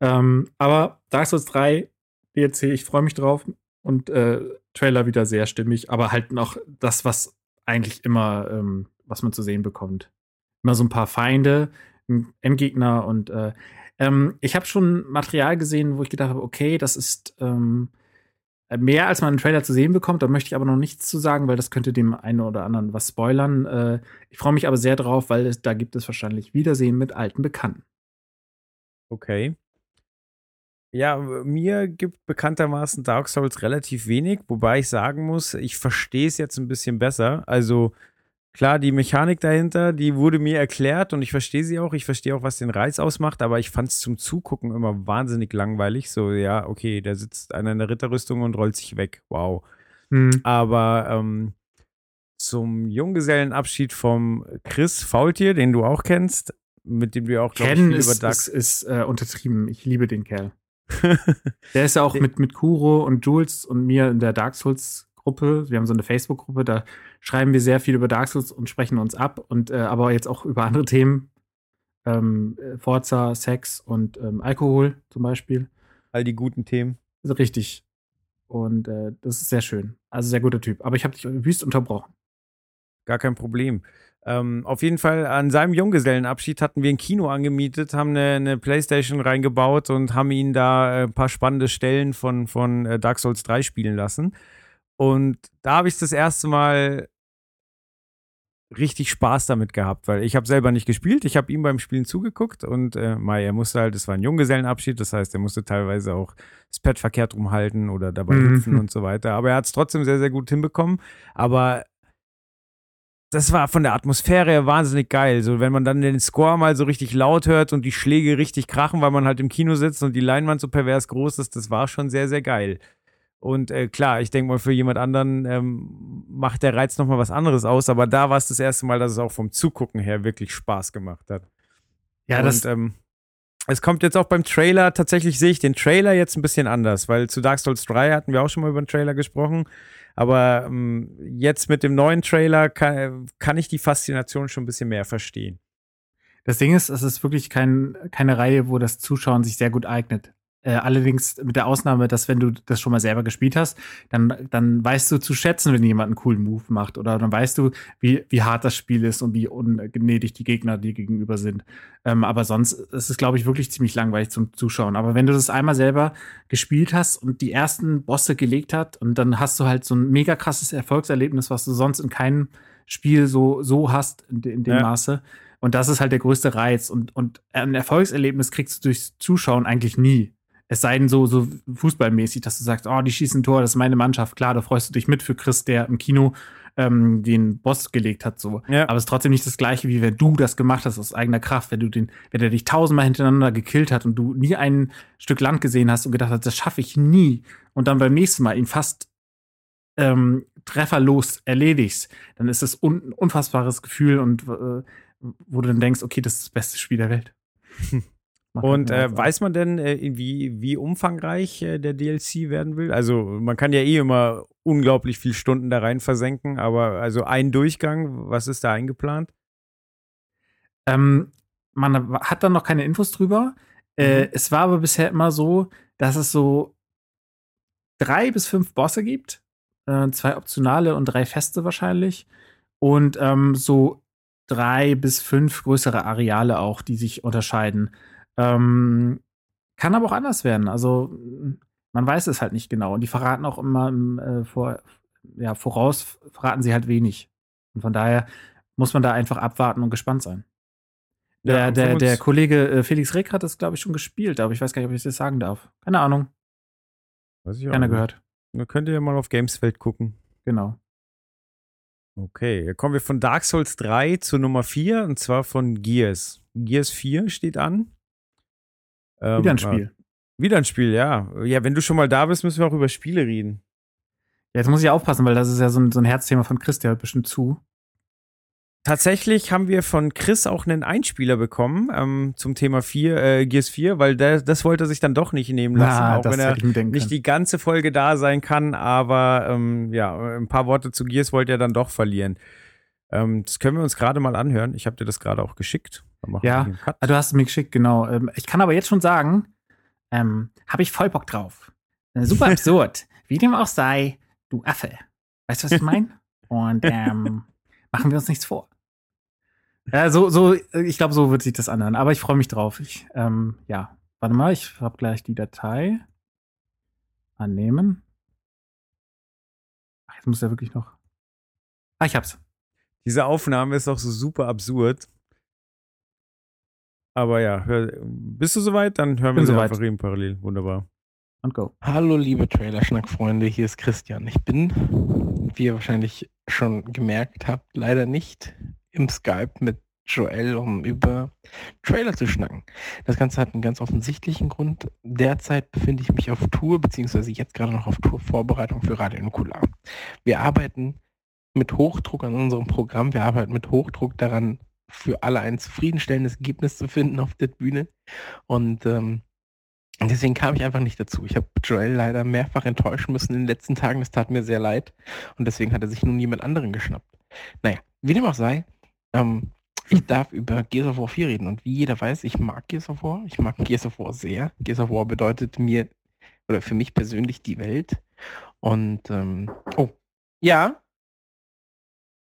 ähm, aber Dark Souls 3 DLC, ich freue mich drauf. Und äh, Trailer wieder sehr stimmig, aber halt noch das, was eigentlich immer, ähm, was man zu sehen bekommt. Immer so ein paar Feinde, ein Endgegner und äh, ähm, ich habe schon Material gesehen, wo ich gedacht habe, okay, das ist ähm, mehr, als man im Trailer zu sehen bekommt. Da möchte ich aber noch nichts zu sagen, weil das könnte dem einen oder anderen was spoilern. Äh, ich freue mich aber sehr drauf, weil da gibt es wahrscheinlich Wiedersehen mit alten Bekannten. Okay. Ja, mir gibt bekanntermaßen Dark Souls relativ wenig, wobei ich sagen muss, ich verstehe es jetzt ein bisschen besser. Also klar, die Mechanik dahinter, die wurde mir erklärt und ich verstehe sie auch. Ich verstehe auch, was den Reiz ausmacht, aber ich fand es zum Zugucken immer wahnsinnig langweilig. So, ja, okay, da sitzt einer in der Ritterrüstung und rollt sich weg. Wow. Mhm. Aber ähm, zum Junggesellenabschied vom Chris Faultier, den du auch kennst, mit dem du auch, glaube ich, über ist, Dark ist, ist äh, untertrieben. Ich liebe den Kerl. Der ist ja auch mit, mit Kuro und Jules und mir in der Dark Souls Gruppe. Wir haben so eine Facebook-Gruppe, da schreiben wir sehr viel über Dark Souls und sprechen uns ab und äh, aber jetzt auch über andere Themen. Ähm, äh, Forza, Sex und ähm, Alkohol zum Beispiel. all die guten Themen. Also richtig. Und äh, das ist sehr schön. Also sehr guter Typ. Aber ich habe dich wüst unterbrochen. Gar kein Problem. Ähm, auf jeden Fall an seinem Junggesellenabschied hatten wir ein Kino angemietet, haben eine, eine Playstation reingebaut und haben ihn da äh, ein paar spannende Stellen von, von äh, Dark Souls 3 spielen lassen. Und da habe ich das erste Mal richtig Spaß damit gehabt, weil ich habe selber nicht gespielt, ich habe ihm beim Spielen zugeguckt und äh, Mai, er musste halt, das war ein Junggesellenabschied, das heißt, er musste teilweise auch das Pad verkehrt rumhalten oder dabei Mhm. hüpfen und so weiter. Aber er hat es trotzdem sehr, sehr gut hinbekommen. Aber das war von der Atmosphäre her wahnsinnig geil. So, wenn man dann den Score mal so richtig laut hört und die Schläge richtig krachen, weil man halt im Kino sitzt und die Leinwand so pervers groß ist, das war schon sehr, sehr geil. Und äh, klar, ich denke mal, für jemand anderen ähm, macht der Reiz nochmal was anderes aus, aber da war es das erste Mal, dass es auch vom Zugucken her wirklich Spaß gemacht hat. Ja, das, und ähm, es kommt jetzt auch beim Trailer, tatsächlich sehe ich den Trailer jetzt ein bisschen anders, weil zu Dark Souls 3 hatten wir auch schon mal über den Trailer gesprochen. Aber ähm, jetzt mit dem neuen Trailer kann, kann ich die Faszination schon ein bisschen mehr verstehen. das Ding ist, es ist wirklich kein, keine Reihe, wo das Zuschauen sich sehr gut eignet. Äh, allerdings mit der Ausnahme, dass wenn du das schon mal selber gespielt hast, dann, dann weißt du zu schätzen, wenn jemand einen coolen Move macht. Oder dann weißt du, wie, wie hart das Spiel ist und wie ungnädig die Gegner dir gegenüber sind. Ähm, aber sonst ist es, glaube ich, wirklich ziemlich langweilig zum Zuschauen. Aber wenn du das einmal selber gespielt hast und die ersten Bosse gelegt hat und dann hast du halt so ein mega krasses Erfolgserlebnis, was du sonst in keinem Spiel so, so hast in, in dem Ja. Maße. Und das ist halt der größte Reiz. Und, und ein Erfolgserlebnis kriegst du durchs Zuschauen eigentlich nie. Es sei denn so, so fußballmäßig, dass du sagst, oh, die schießen ein Tor, das ist meine Mannschaft. Klar, da freust du dich mit für Chris, der im Kino ähm, den Boss gelegt hat. So. Ja. Aber es ist trotzdem nicht das Gleiche, wie wenn du das gemacht hast aus eigener Kraft. Wenn du den, wenn der dich tausendmal hintereinander gekillt hat und du nie ein Stück Land gesehen hast und gedacht hast, das schaffe ich nie. Und dann beim nächsten Mal ihn fast ähm, trefferlos erledigst, dann ist das un ein unfassbares Gefühl und äh, wo du dann denkst, okay, das ist das beste Spiel der Welt. Und äh, weiß man denn, äh, wie, wie umfangreich äh, der DLC werden will? Also, man kann ja eh immer unglaublich viel Stunden da rein versenken, aber also ein Durchgang, was ist da eingeplant? Ähm, man hat dann noch keine Infos drüber. Äh, Mhm. es war aber bisher immer so, dass es so drei bis fünf Bosse gibt. Äh, zwei optionale und drei feste wahrscheinlich. Und ähm, so drei bis fünf größere Areale auch, die sich unterscheiden. Ähm, kann aber auch anders werden. Also m, man weiß es halt nicht genau. Und die verraten auch immer im, äh, vor, ja, voraus, verraten sie halt wenig. Und von daher muss man da einfach abwarten und gespannt sein. Der, Ja, der, der Kollege äh, Felix Reck hat das, glaube ich, schon gespielt, aber ich weiß gar nicht, ob ich das sagen darf. Keine Ahnung, Weiß ich auch keiner nicht. gehört. Da könnt ihr mal auf Gamesfeld gucken. Genau. Okay, kommen wir von Dark Souls 3 zu Nummer 4 und zwar von Gears. Gears 4 steht an. Ähm, Wieder ein äh, Spiel. wieder ein Spiel, ja. Ja, wenn du schon mal da bist, müssen wir auch über Spiele reden. Ja, jetzt muss ich aufpassen, weil das ist ja so ein, so ein Herzthema von Chris, der hört bestimmt zu. Tatsächlich haben wir von Chris auch einen Einspieler bekommen ähm, zum Thema 4, äh, Gears 4, weil der, das wollte er sich dann doch nicht nehmen lassen, Ah, auch wenn er nicht die ganze Folge da sein kann, aber ähm, ja, ein paar Worte zu Gears wollte er dann doch verlieren. Ähm, das können wir uns gerade mal anhören. Ich habe dir das gerade auch geschickt. Ja. Ah, du hast es mir geschickt, genau. Ähm, ich kann aber jetzt schon sagen, ähm, habe ich voll Bock drauf. Äh, Super absurd. Wie dem auch sei, du Affe. Weißt du, was ich meine? Und ähm, machen wir uns nichts vor. Ja, so, so, ich glaube, so wird sich das anhören. Aber ich freue mich drauf. Ich, ähm, ja, warte mal, ich habe gleich die Datei. Annehmen. Ach, jetzt muss er wirklich noch. Ah, ich hab's. Diese Aufnahme ist auch so super absurd. Aber ja, hör, bist du soweit? Dann hören wir Bin sie soweit. einfach eben parallel. Wunderbar. Und go. Hallo liebe Trailerschnack-Freunde, hier ist Christian. Ich bin, wie ihr wahrscheinlich schon gemerkt habt, leider nicht im Skype mit Joel, um über Trailer zu schnacken. Das Ganze hat einen ganz offensichtlichen Grund. Derzeit befinde ich mich auf Tour, beziehungsweise jetzt gerade noch auf Tour-Vorbereitung für Radio Nukular. Wir arbeiten mit Hochdruck an unserem Programm. Wir arbeiten mit Hochdruck daran, für alle ein zufriedenstellendes Ergebnis zu finden auf der Bühne. Und ähm, deswegen kam ich einfach nicht dazu. Ich habe Joel leider mehrfach enttäuschen müssen in den letzten Tagen. Das tat mir sehr leid. Und deswegen hat er sich nun jemand anderen geschnappt. Naja, wie dem auch sei, ähm, ich darf über Gears of War 4 reden. Und wie jeder weiß, ich mag Gears of War. Ich mag Gears of War sehr. Gears of War bedeutet mir, oder für mich persönlich die Welt. Und, ähm, oh, ja.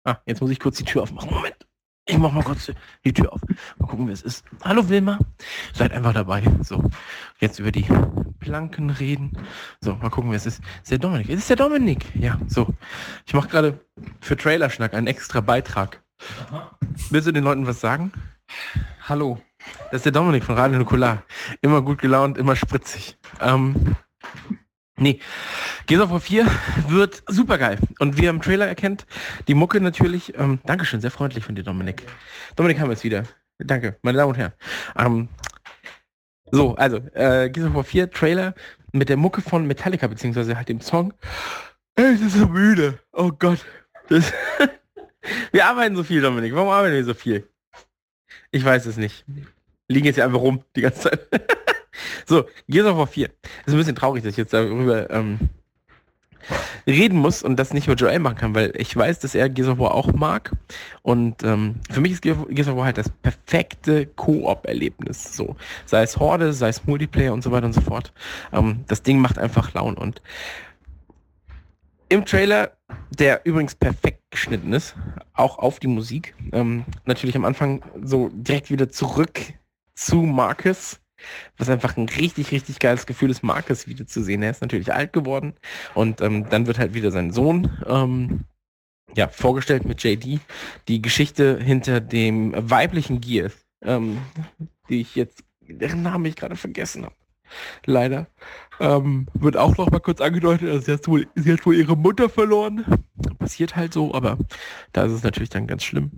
Ah, jetzt muss ich kurz die Tür aufmachen. Moment. Ich mach mal kurz die Tür auf. Mal gucken, wie es ist. Hallo Wilma. Seid einfach dabei. So, jetzt über die Planken reden. So, mal gucken, wer es ist. Ist der Dominik? Ist es der Dominik? Ja, so. Ich mache gerade für Trailerschnack einen extra Beitrag. Willst du den Leuten was sagen? Hallo. Das ist der Dominik von Radio Nukular. Immer gut gelaunt, immer spritzig. Ähm, nee. Gears of War 4 wird super geil. Und wie ihr im Trailer erkennt, die Mucke natürlich, ähm, Dankeschön, sehr freundlich von dir, Dominik. Dominik haben wir es wieder. Danke, meine Damen und Herren. Ähm, so, also, äh, Gears of War 4 Trailer mit der Mucke von Metallica, beziehungsweise halt dem Song. Ey, ich bin so müde. Oh Gott. Das wir arbeiten so viel, Dominik. Warum arbeiten wir so viel? Ich weiß es nicht. Liegen jetzt hier einfach rum die ganze Zeit. so, Gears of War 4. Ist ein bisschen traurig, dass ich jetzt darüber ähm, reden muss und das nicht mit Joel machen kann, weil ich weiß, dass er Gears of War auch mag. Und ähm, für mich ist Gears of War halt das perfekte Koop-Erlebnis. So, sei es Horde, sei es Multiplayer und so weiter und so fort. Ähm, das Ding macht einfach Laune und im Trailer, der übrigens perfekt geschnitten ist, auch auf die Musik, ähm, natürlich am Anfang so direkt wieder zurück zu Marcus, was einfach ein richtig, richtig geiles Gefühl ist, Marcus wieder zu sehen. Er ist natürlich alt geworden und ähm, dann wird halt wieder sein Sohn ähm, ja, vorgestellt mit JD. Die Geschichte hinter dem weiblichen Gear, ähm, die ich jetzt, deren Namen ich gerade vergessen habe. Leider. Ähm, wird auch noch mal kurz angedeutet, also sie hat, wohl, sie hat wohl ihre Mutter verloren. Passiert halt so, aber da ist es natürlich dann ganz schlimm.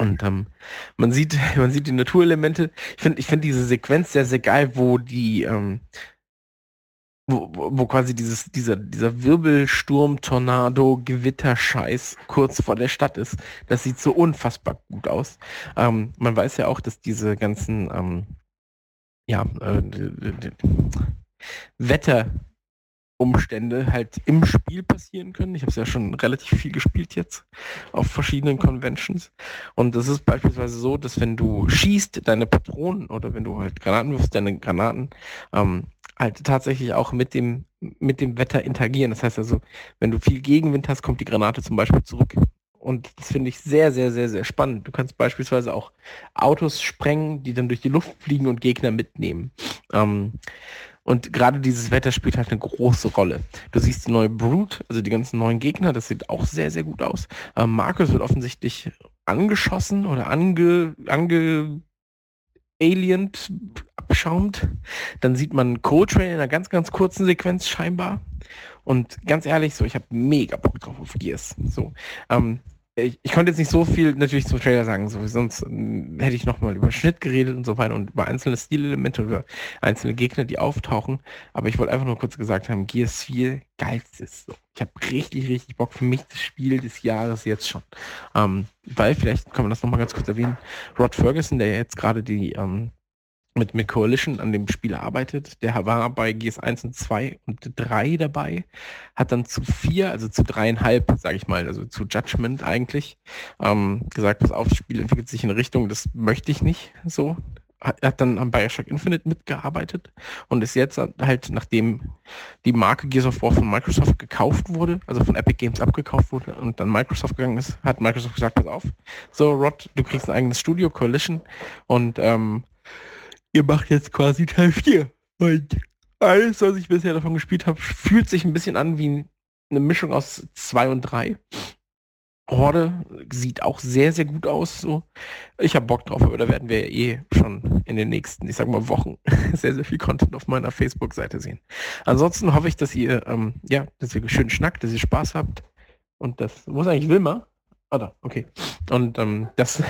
Und ähm, man sieht, man sieht die Naturelemente. Ich finde, ich finde diese Sequenz sehr, sehr geil, wo die, ähm, wo, wo, quasi dieses, dieser, dieser Wirbelsturm, Tornado, Gewitter-Scheiß kurz vor der Stadt ist. Das sieht so unfassbar gut aus. Ähm, man weiß ja auch, dass diese ganzen ähm, ja, äh, d- Wetterumstände halt im Spiel passieren können. Ich habe es ja schon relativ viel gespielt jetzt auf verschiedenen Conventions. Und das ist beispielsweise so, dass wenn du schießt, deine Patronen oder wenn du halt Granaten wirfst, deine Granaten ähm, halt tatsächlich auch mit dem, mit dem Wetter interagieren. Das heißt also, wenn du viel Gegenwind hast, kommt die Granate zum Beispiel zurück. Und das finde ich sehr, sehr, sehr, sehr spannend. Du kannst beispielsweise auch Autos sprengen, die dann durch die Luft fliegen und Gegner mitnehmen. Ähm, und gerade dieses Wetter spielt halt eine große Rolle. Du siehst die neue Brute, also die ganzen neuen Gegner, das sieht auch sehr, sehr gut aus. Ähm, Markus wird offensichtlich angeschossen oder ange, ange aliened, abschaumt. Dann sieht man Coltrane in einer ganz, ganz kurzen Sequenz scheinbar. Und ganz ehrlich, so, ich habe mega Bock drauf auf Gears. So, ähm, ich, ich konnte jetzt nicht so viel natürlich zum Trailer sagen, so, sonst ähm, hätte ich nochmal über Schnitt geredet und so weiter und über einzelne Stilelemente oder einzelne Gegner, die auftauchen. Aber ich wollte einfach nur kurz gesagt haben, Gears 4 geilstes. So. Ich habe richtig, richtig Bock für mich das Spiel des Jahres jetzt schon. Ähm, weil, vielleicht kann man das nochmal ganz kurz erwähnen, Rod Ferguson, der jetzt gerade die ähm, mit, mit Coalition an dem Spiel arbeitet. Der war bei GS 1 und 2 und 3 dabei, hat dann zu 4, also zu dreieinhalb, sage ich mal, also zu Judgment eigentlich, ähm, gesagt, pass auf, das Spiel entwickelt sich in Richtung, das möchte ich nicht so. hat, hat dann am Bioshock Infinite mitgearbeitet und ist jetzt halt, nachdem die Marke Gears of War von Microsoft gekauft wurde, also von Epic Games abgekauft wurde und dann Microsoft gegangen ist, hat Microsoft gesagt, pass auf, so Rod, du kriegst ein eigenes Studio, Coalition und ähm, ihr macht jetzt quasi Teil 4. Und alles, was ich bisher davon gespielt habe, fühlt sich ein bisschen an wie eine Mischung aus 2 und 3. Horde sieht auch sehr, sehr gut aus. So. Ich habe Bock drauf, aber da werden wir eh schon in den nächsten, ich sag mal, Wochen sehr, sehr viel Content auf meiner Facebook-Seite sehen. Ansonsten hoffe ich, dass ihr, ähm, ja, dass ihr schön schnackt, dass ihr Spaß habt. Und das, ist eigentlich Wilma? Ah, da, okay. Und ähm, das,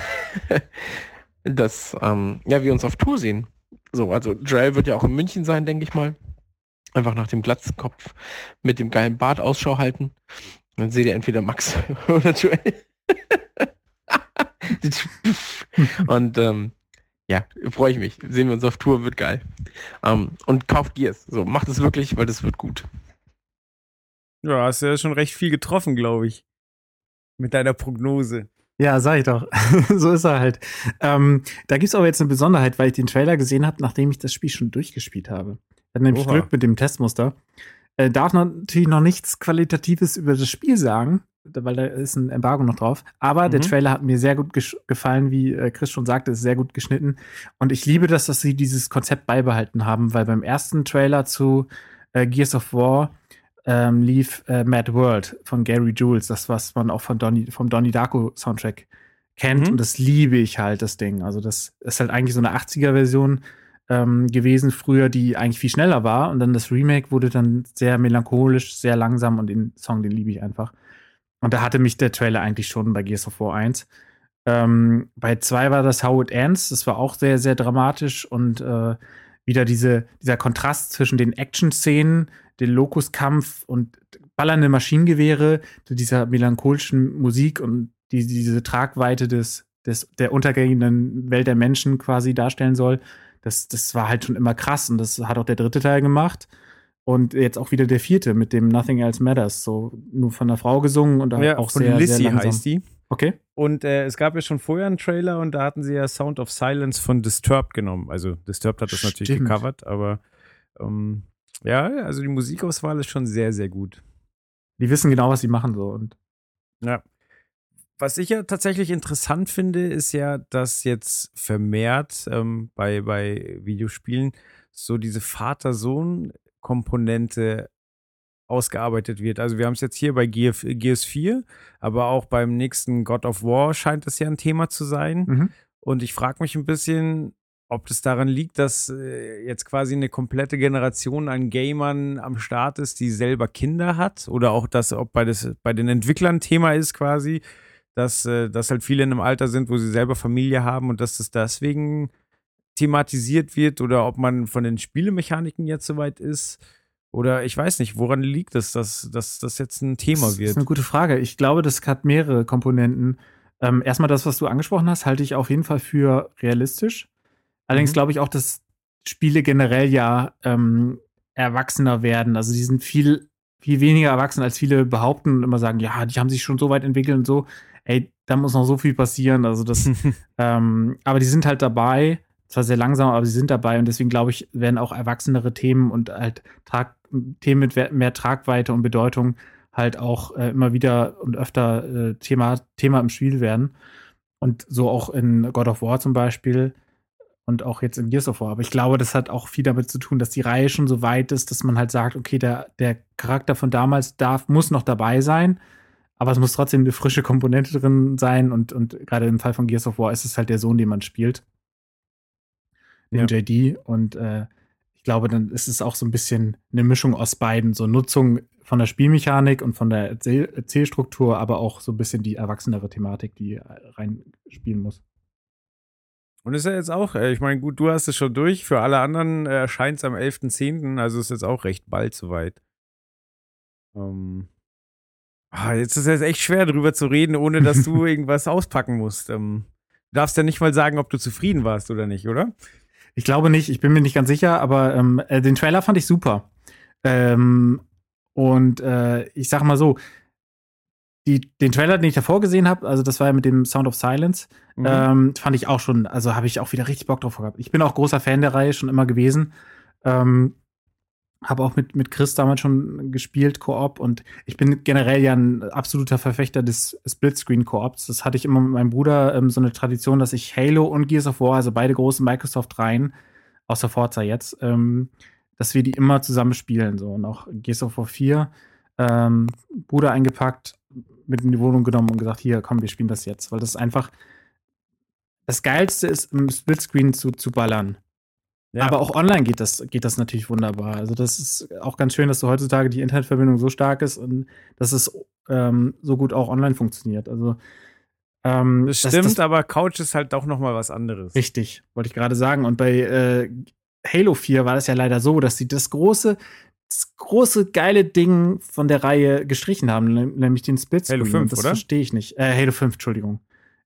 dass ähm, ja, wir uns auf Tour sehen. So, also Joel wird ja auch in München sein, denke ich mal. Einfach nach dem Glatzkopf mit dem geilen Bart Ausschau halten. Dann seht ihr entweder Max oder Joel. und ähm, ja, freue ich mich. Sehen wir uns auf Tour, wird geil. Ähm, und kauft Gears. So, macht es wirklich, weil das wird gut. Ja, hast ja schon recht viel getroffen, glaube ich. Mit deiner Prognose. Ja, sag ich doch. so ist er halt. Ähm, da gibt es aber jetzt eine Besonderheit, weil ich den Trailer gesehen habe, nachdem ich das Spiel schon durchgespielt habe. Ich hatte nämlich Oha. Glück mit dem Testmuster. Äh, darf natürlich noch nichts Qualitatives über das Spiel sagen, weil da ist ein Embargo noch drauf. Aber mhm. der Trailer hat mir sehr gut gefallen, wie äh, Chris schon sagte, ist sehr gut geschnitten. Und ich liebe das, dass sie dieses Konzept beibehalten haben, weil beim ersten Trailer zu äh, Gears of War ähm, lief äh, Mad World von Gary Jules, das was man auch von Donny, vom Donnie Darko Soundtrack kennt mhm. und das liebe ich halt, das Ding. Also das ist halt eigentlich so eine 80er-Version ähm, gewesen früher, die eigentlich viel schneller war und dann das Remake wurde dann sehr melancholisch, sehr langsam und den Song, den liebe ich einfach. Und da hatte mich der Trailer eigentlich schon bei Gears of War 1. Ähm, bei 2 war das How It Ends, das war auch sehr, sehr dramatisch und äh, wieder diese, dieser Kontrast zwischen den Action-Szenen, den Lokuskampf und ballernde Maschinengewehre, dieser melancholischen Musik und die, diese Tragweite des, des, der untergehenden Welt der Menschen quasi darstellen soll. Das, das war halt schon immer krass und das hat auch der dritte Teil gemacht. Und jetzt auch wieder der vierte mit dem Nothing Else Matters, so nur von einer Frau gesungen und ja, auch sehr, Lissy sehr langsam. heißt die. Okay. Und äh, es gab ja schon vorher einen Trailer und da hatten sie ja Sound of Silence von Disturbed genommen. Also Disturbed hat das Stimmt. natürlich gecovert, aber ähm, ja, also die Musikauswahl ist schon sehr, sehr gut. Die wissen genau, was sie machen so und ja. Was ich ja tatsächlich interessant finde, ist ja, dass jetzt vermehrt ähm, bei, bei Videospielen so diese Vater-Sohn-Komponente ausgearbeitet wird. Also wir haben es jetzt hier bei Gears 4, aber auch beim nächsten God of War scheint es ja ein Thema zu sein. Mhm. Und ich frage mich ein bisschen, ob das daran liegt, dass äh, jetzt quasi eine komplette Generation an Gamern am Start ist, die selber Kinder hat, oder auch das, ob bei, das, bei den Entwicklern Thema ist quasi, dass, äh, dass halt viele in einem Alter sind, wo sie selber Familie haben und dass das deswegen thematisiert wird oder ob man von den Spielemechaniken jetzt soweit ist. Oder ich weiß nicht, woran liegt es, dass, dass das jetzt ein Thema wird? Das ist eine gute Frage. Ich glaube, das hat mehrere Komponenten. Ähm, erstmal das, was du angesprochen hast, halte ich auf jeden Fall für realistisch. Allerdings mhm. glaube ich auch, dass Spiele generell ja ähm, erwachsener werden. Also die sind viel, viel weniger erwachsen, als viele behaupten und immer sagen, ja, die haben sich schon so weit entwickelt und so. Ey, da muss noch so viel passieren. Also das, ähm, aber die sind halt dabei, zwar sehr langsam, aber sie sind dabei und deswegen glaube ich, werden auch erwachsenere Themen und halt Trag Themen mit mehr Tragweite und Bedeutung halt auch äh, immer wieder und öfter äh, Thema, Thema im Spiel werden. Und so auch in God of War zum Beispiel und auch jetzt in Gears of War. Aber ich glaube, das hat auch viel damit zu tun, dass die Reihe schon so weit ist, dass man halt sagt, okay, der, der Charakter von damals darf, muss noch dabei sein, aber es muss trotzdem eine frische Komponente drin sein und, und gerade im Fall von Gears of War ist es halt der Sohn, den man spielt. Den ja. JD und äh, ich glaube, dann ist es auch so ein bisschen eine Mischung aus beiden, so Nutzung von der Spielmechanik und von der Erzähl Erzählstruktur, aber auch so ein bisschen die erwachsenere Thematik, die reinspielen muss. Und ist ja jetzt auch, äh, ich meine, gut, du hast es schon durch. Für alle anderen äh, erscheint es am 11.10., also ist jetzt auch recht bald soweit. Ähm, ah, jetzt ist es echt schwer, darüber zu reden, ohne dass du irgendwas auspacken musst. Ähm, du darfst ja nicht mal sagen, ob du zufrieden warst oder nicht, oder? Ich glaube nicht, ich bin mir nicht ganz sicher, aber ähm, äh, den Trailer fand ich super. Ähm, und äh, ich sag mal so, die, den Trailer, den ich davor gesehen habe, also das war ja mit dem Sound of Silence, Mhm. ähm, fand ich auch schon, also habe ich auch wieder richtig Bock drauf gehabt. Ich bin auch großer Fan der Reihe schon immer gewesen. Ähm, habe auch mit, mit Chris damals schon gespielt, Koop, und ich bin generell ja ein absoluter Verfechter des Splitscreen-Koops. Das hatte ich immer mit meinem Bruder ähm, so eine Tradition, dass ich Halo und Gears of War, also beide großen Microsoft-Reihen, außer Forza jetzt, ähm, dass wir die immer zusammen spielen. So. Und auch Gears of War 4, ähm, Bruder eingepackt, mit in die Wohnung genommen und gesagt, hier, komm, wir spielen das jetzt. Weil das ist einfach das Geilste ist, im Splitscreen zu, zu ballern. Ja. Aber auch online geht das, geht das natürlich wunderbar. Also das ist auch ganz schön, dass so heutzutage die Internetverbindung so stark ist und dass es ähm, so gut auch online funktioniert. Also ähm, Das stimmt, aber Couch ist halt auch noch mal was anderes. Richtig, wollte ich gerade sagen. Und bei äh, Halo 4 war es ja leider so, dass sie das große, das große geile Ding von der Reihe gestrichen haben, ne- nämlich den Splitscreen. Halo 5, Und das oder? verstehe ich nicht. Äh, Halo 5, Entschuldigung.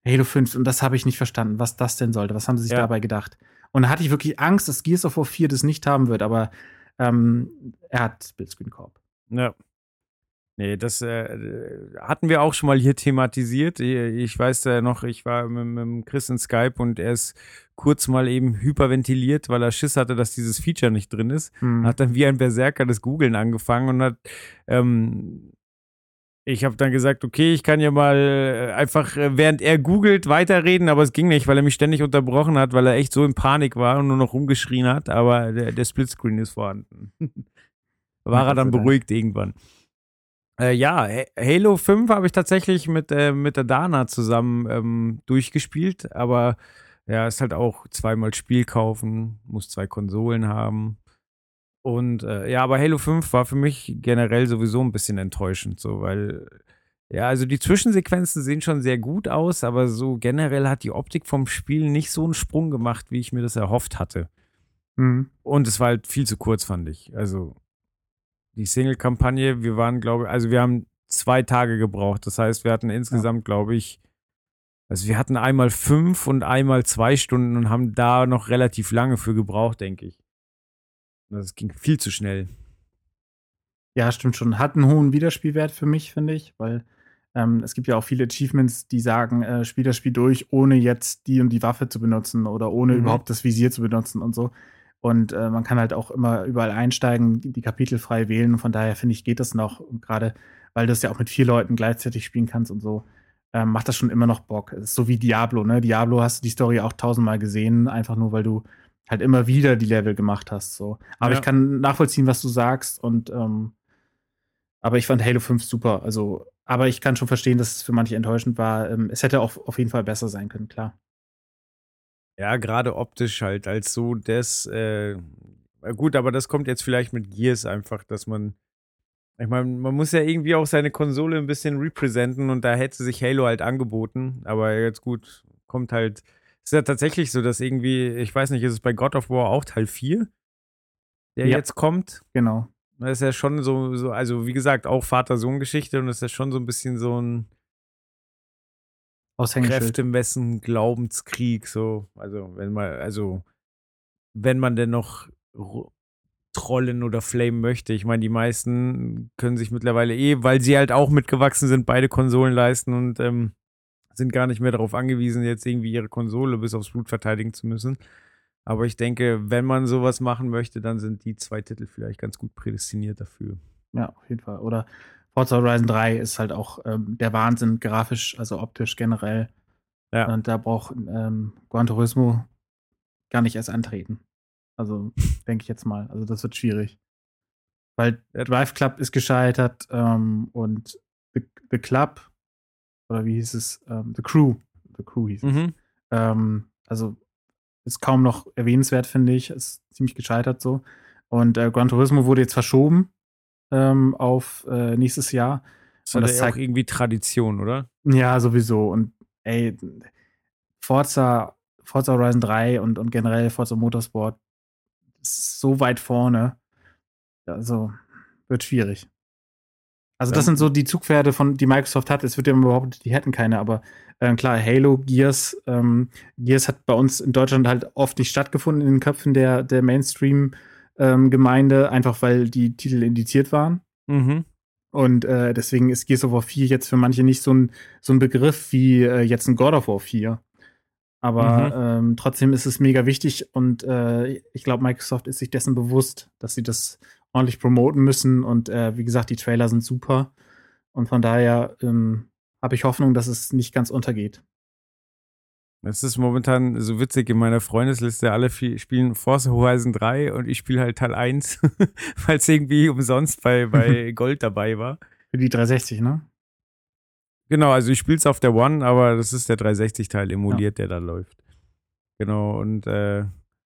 Halo 5, und das habe ich nicht verstanden, was das denn sollte. Was haben sie sich Ja. dabei gedacht? Und da hatte ich wirklich Angst, dass Gears of War 4 das nicht haben wird, aber ähm, er hat Splitscreen Corp. Ja. Nee, das äh, hatten wir auch schon mal hier thematisiert. Ich, weiß ja noch, ich war mit, mit Chris in Skype und er ist kurz mal eben hyperventiliert, weil er Schiss hatte, dass dieses Feature nicht drin ist. Hm. Hat dann wie ein Berserker das Googeln angefangen und hat ähm, ich habe dann gesagt, okay, ich kann ja mal äh, einfach, äh, während er googelt, weiterreden, aber es ging nicht, weil er mich ständig unterbrochen hat, weil er echt so in Panik war und nur noch rumgeschrien hat, aber der, der Splitscreen ist vorhanden. war er dann beruhigt irgendwann. Äh, ja, Ha- Halo 5 habe ich tatsächlich mit, äh, mit der Dana zusammen ähm, durchgespielt, aber ja, ist halt auch zweimal Spiel kaufen, muss zwei Konsolen haben. Und äh, ja, aber Halo 5 war für mich generell sowieso ein bisschen enttäuschend, so, weil, ja, also die Zwischensequenzen sehen schon sehr gut aus, aber so generell hat die Optik vom Spiel nicht so einen Sprung gemacht, wie ich mir das erhofft hatte. Hm. Und es war halt viel zu kurz, fand ich. Also die Single-Kampagne, wir waren, glaube ich, also wir haben zwei Tage gebraucht. Das heißt, wir hatten insgesamt, glaube ich, also wir hatten einmal fünf und einmal zwei Stunden und haben da noch relativ lange für gebraucht, denke ich. Das ging viel zu schnell. Ja, stimmt schon. Hat einen hohen Wiederspielwert für mich, finde ich, weil ähm, es gibt ja auch viele Achievements, die sagen, äh, spiel das Spiel durch, ohne jetzt die und die Waffe zu benutzen oder ohne Mhm. überhaupt das Visier zu benutzen und so. Und äh, man kann halt auch immer überall einsteigen, die, Kapitel frei wählen. Und von daher finde ich, geht das noch. Und gerade, weil du es ja auch mit vier Leuten gleichzeitig spielen kannst und so, ähm, macht das schon immer noch Bock. So wie Diablo, ne? Diablo hast du die Story auch tausendmal gesehen, einfach nur, weil du halt immer wieder die Level gemacht hast. So. Aber Ja. ich kann nachvollziehen, was du sagst und ähm, aber ich fand Halo 5 super. Also, aber ich kann schon verstehen, dass es für manche enttäuschend war. Ähm, es hätte auch auf jeden Fall besser sein können, klar. Ja, gerade optisch halt als so das, äh, gut, aber das kommt jetzt vielleicht mit Gears einfach, dass man, ich meine, man muss ja irgendwie auch seine Konsole ein bisschen representen und da hätte sich Halo halt angeboten, aber jetzt gut, kommt halt, ist ja tatsächlich so, dass irgendwie, ich weiß nicht, ist es bei God of War auch Teil 4, der Ja. jetzt kommt? Genau. Das ist ja schon so, so also wie gesagt, auch Vater-Sohn-Geschichte und das ist ja schon so ein bisschen so ein. Kräftemessen, Glaubenskrieg, so. Also, wenn man, also, wenn man denn noch ro- trollen oder flamen möchte. Ich meine, die meisten können sich mittlerweile eh, weil sie halt auch mitgewachsen sind, beide Konsolen leisten und ähm, sind gar nicht mehr darauf angewiesen, jetzt irgendwie ihre Konsole bis aufs Blut verteidigen zu müssen. Aber ich denke, wenn man sowas machen möchte, dann sind die zwei Titel vielleicht ganz gut prädestiniert dafür. Ja, auf jeden Fall. Oder Forza Horizon 3 ist halt auch ähm, der Wahnsinn, grafisch, also optisch generell. Ja. Und da braucht ähm, Gran Turismo gar nicht erst antreten. Also, denke ich jetzt mal. Also, das wird schwierig. Weil. Drive Club ist gescheitert ähm, und The, The Club, oder wie hieß es? Ähm, The Crew. The Crew hieß es. Mhm. Ähm, also ist kaum noch erwähnenswert, finde ich. Ist ziemlich gescheitert so. Und äh, Gran Turismo wurde jetzt verschoben ähm, auf äh, nächstes Jahr. Das Und das ja auch zeigt- irgendwie Tradition, oder? Ja, sowieso. Und ey, Forza, Forza Horizon 3 und, und generell Forza Motorsport ist so weit vorne. Also wird schwierig. Also, das sind so die Zugpferde, von, die Microsoft hat. Es wird ja immer behauptet, die hätten keine, aber äh, klar, Halo, Gears, ähm, Gears hat bei uns in Deutschland halt oft nicht stattgefunden in den Köpfen der, der Mainstream-Gemeinde, einfach weil die Titel indiziert waren. Mhm. Und äh, deswegen ist Gears of War 4 jetzt für manche nicht so ein, so ein Begriff wie äh, jetzt ein God of War 4. Aber ähm, trotzdem ist es mega wichtig und äh, ich glaube, Microsoft ist sich dessen bewusst, dass sie das ordentlich promoten müssen. Und äh, wie gesagt, die Trailer sind super. Und von daher ähm, habe ich Hoffnung, dass es nicht ganz untergeht. Es ist momentan so witzig in meiner Freundesliste. Alle spielen Forza Horizon 3 und ich spiele halt Teil 1, weil es irgendwie umsonst bei, bei Gold dabei war. Für die 360, ne? Genau, also ich spiele es auf der One, aber das ist der 360-Teil emuliert, ja. der da läuft. Genau, und äh,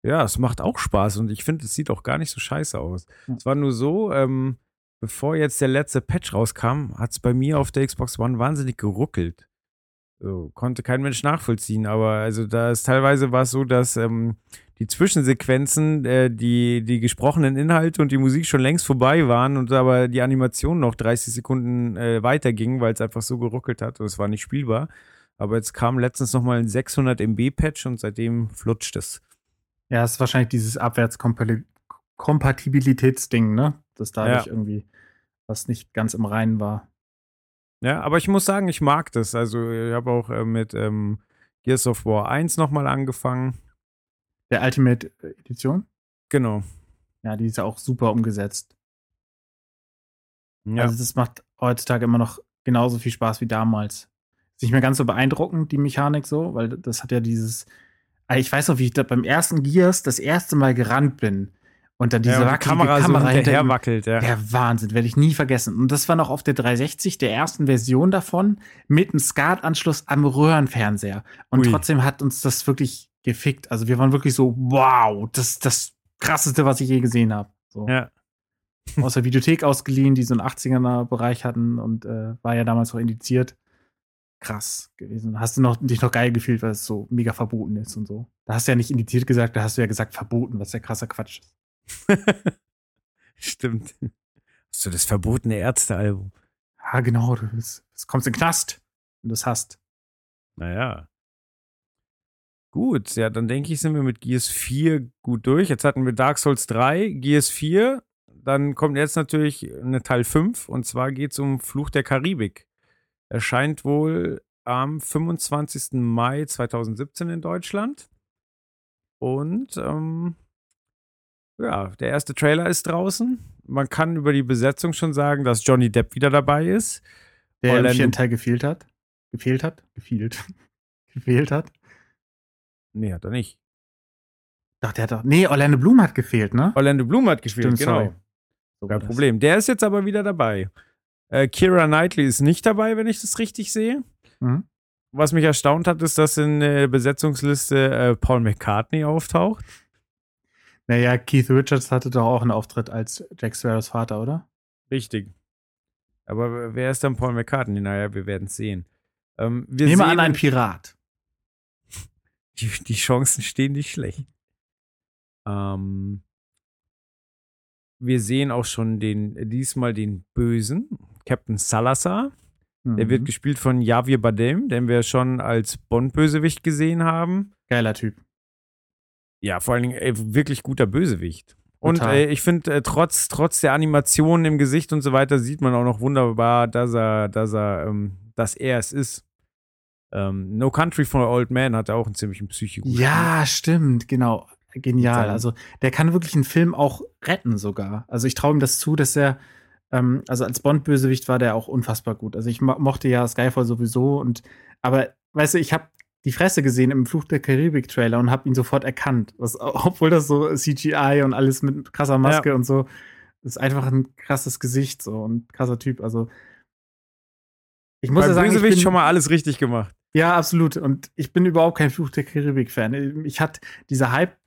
ja, es macht auch Spaß und ich finde, es sieht auch gar nicht so scheiße aus. Ja. Es war nur so, ähm, bevor jetzt der letzte Patch rauskam, hat es bei mir auf der Xbox One wahnsinnig geruckelt. So, konnte kein Mensch nachvollziehen, aber also da ist teilweise war es so, dass ähm, die Zwischensequenzen, äh, die, die gesprochenen Inhalte und die Musik schon längst vorbei waren und aber die Animation noch 30 Sekunden äh, weiterging, weil es einfach so geruckelt hat und es war nicht spielbar. Aber jetzt kam letztens nochmal ein 600 MB Patch und seitdem flutscht es. Ja, es ist wahrscheinlich dieses Abwärtskompatibilitätsding, ne? Dass dadurch ja. irgendwie was nicht ganz im Reinen war. Ja, aber ich muss sagen, ich mag das. Also ich habe auch äh, mit ähm, Gears of War 1 nochmal angefangen. Der Ultimate Edition? Genau. Ja, die ist ja auch super umgesetzt. Ja. Also das macht heutzutage immer noch genauso viel Spaß wie damals. Ist nicht mehr ganz so beeindruckend, die Mechanik so, weil das hat ja dieses. Ah, ich weiß noch, wie ich da beim ersten Gears das erste Mal gerannt bin und dann diese ja, und die Kamera, Kamera so hinterher wackelt, ja. Der Wahnsinn, werde ich nie vergessen. Und das war noch auf der 360, der ersten Version davon, mit einem SCART-Anschluss am Röhrenfernseher. Und Ui. trotzdem hat uns das wirklich gefickt. Also wir waren wirklich so, wow, das ist das krasseste, was ich je gesehen habe. So. Ja. Aus der Videothek ausgeliehen, die so einen 80er-Bereich hatten und äh, war ja damals auch indiziert. Krass gewesen. Hast du noch, dich noch geil gefühlt, weil es so mega verboten ist und so. Da hast du ja nicht indiziert gesagt, da hast du ja gesagt verboten, was ja krasser Quatsch ist. Stimmt. Hast du das verbotene Ärztealbum? Ja, genau. Du bist, kommst in den Knast und das hast. Naja. Gut, ja, dann denke ich, sind wir mit Gears 4 gut durch. Jetzt hatten wir Dark Souls 3, Gears 4. Dann kommt jetzt natürlich eine Teil 5 und zwar geht es um Fluch der Karibik. Erscheint wohl am 25. Mai 2017 in Deutschland. Und ähm, ja, der erste Trailer ist draußen. Man kann über die Besetzung schon sagen, dass Johnny Depp wieder dabei ist. Der Orlando im vierten Teil gefehlt hat. Gefehlt hat? Gefehlt. gefehlt hat? Nee, hat er nicht. Doch, der hat doch. Nee, Orlando Bloom hat gefehlt, ne? Orlando Bloom hat gefehlt, Stimmt, genau. So Kein Problem. Der ist jetzt aber wieder dabei. Äh, Kira Knightley ist nicht dabei, wenn ich das richtig sehe. Mhm. Was mich erstaunt hat, ist, dass in der Besetzungsliste äh, Paul McCartney auftaucht. Naja, Keith Richards hatte doch auch einen Auftritt als Jack Sparrows Vater, oder? Richtig. Aber wer ist dann Paul McCartney? Naja, wir werden es sehen. Ähm, wir Nehme an, ein Pirat. Die, die, Chancen stehen nicht schlecht. Ähm, wir sehen auch schon den, diesmal den Bösen, Captain Salazar. Mhm. Der wird mhm. gespielt von Javier Bardem, den wir schon als Bond-Bösewicht gesehen haben. Geiler Typ. Ja, vor allen Dingen ey, wirklich guter Bösewicht. Und äh, ich finde, äh, trotz, trotz der Animationen im Gesicht und so weiter, sieht man auch noch wunderbar, dass er, dass er, ähm, dass er es ist. Ähm, no Country for Old Man hat auch einen ziemlichen Psycho. Ja, stimmt, genau. Genial. Also, der kann wirklich einen Film auch retten, sogar. Also, ich traue ihm das zu, dass er, ähm, also als Bond-Bösewicht war der auch unfassbar gut. Also, ich mochte ja Skyfall sowieso und, aber, weißt du, ich habe die Fresse gesehen im Fluch der Karibik-Trailer und habe ihn sofort erkannt. Was, obwohl das so CGI und alles mit krasser Maske ja. und so. Das ist einfach ein krasses Gesicht so und krasser Typ. Also, ich muss Beim ja sagen, Bösewicht ich bin, schon mal alles richtig gemacht. Ja, absolut. Und ich bin überhaupt kein Fluch der Karibik-Fan. Ich hatte dieser Hype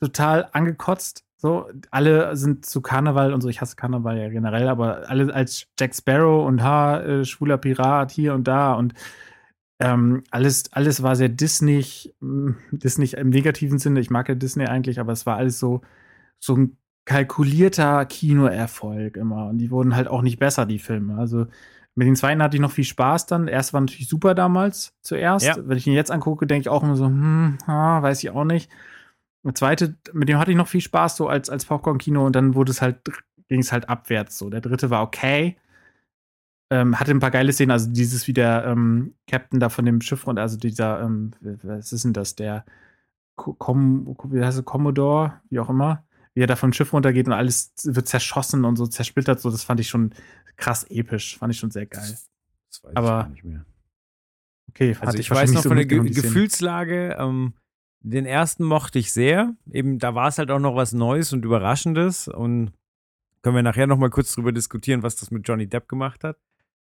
total angekotzt. So, alle sind zu Karneval und so. Ich hasse Karneval ja generell, aber alle als Jack Sparrow und ha, äh, schwuler Pirat hier und da und ähm, alles, alles war sehr Disney, mm, Disney im negativen Sinne. Ich mag ja Disney eigentlich, aber es war alles so, so ein kalkulierter Kinoerfolg immer. Und die wurden halt auch nicht besser, die Filme. Also mit den zweiten hatte ich noch viel Spaß dann. Erst war natürlich super damals zuerst. Ja. Wenn ich ihn jetzt angucke, denke ich auch immer so, hm, ah, weiß ich auch nicht. Der zweite, mit dem hatte ich noch viel Spaß, so als, als Popcorn-Kino und dann wurde es halt, ging es halt abwärts so. Der dritte war okay. Ähm, hatte ein paar geile Szenen, also dieses wie der ähm, Captain da von dem Schiff und also dieser, ähm, was ist denn das, der Com wie heißt es, Commodore, wie auch immer, wie er da vom Schiff runtergeht und alles wird zerschossen und so zersplittert, so, das fand ich schon krass episch, fand ich schon sehr geil. Das weiß Aber- ich gar nicht mehr. Okay, Also ich, weiß noch von der Ge. Gefühlslage, ähm, den ersten mochte ich sehr. Eben, da war es halt auch noch was Neues und Überraschendes. Und können wir nachher noch mal kurz drüber diskutieren, was das mit Johnny Depp gemacht hat.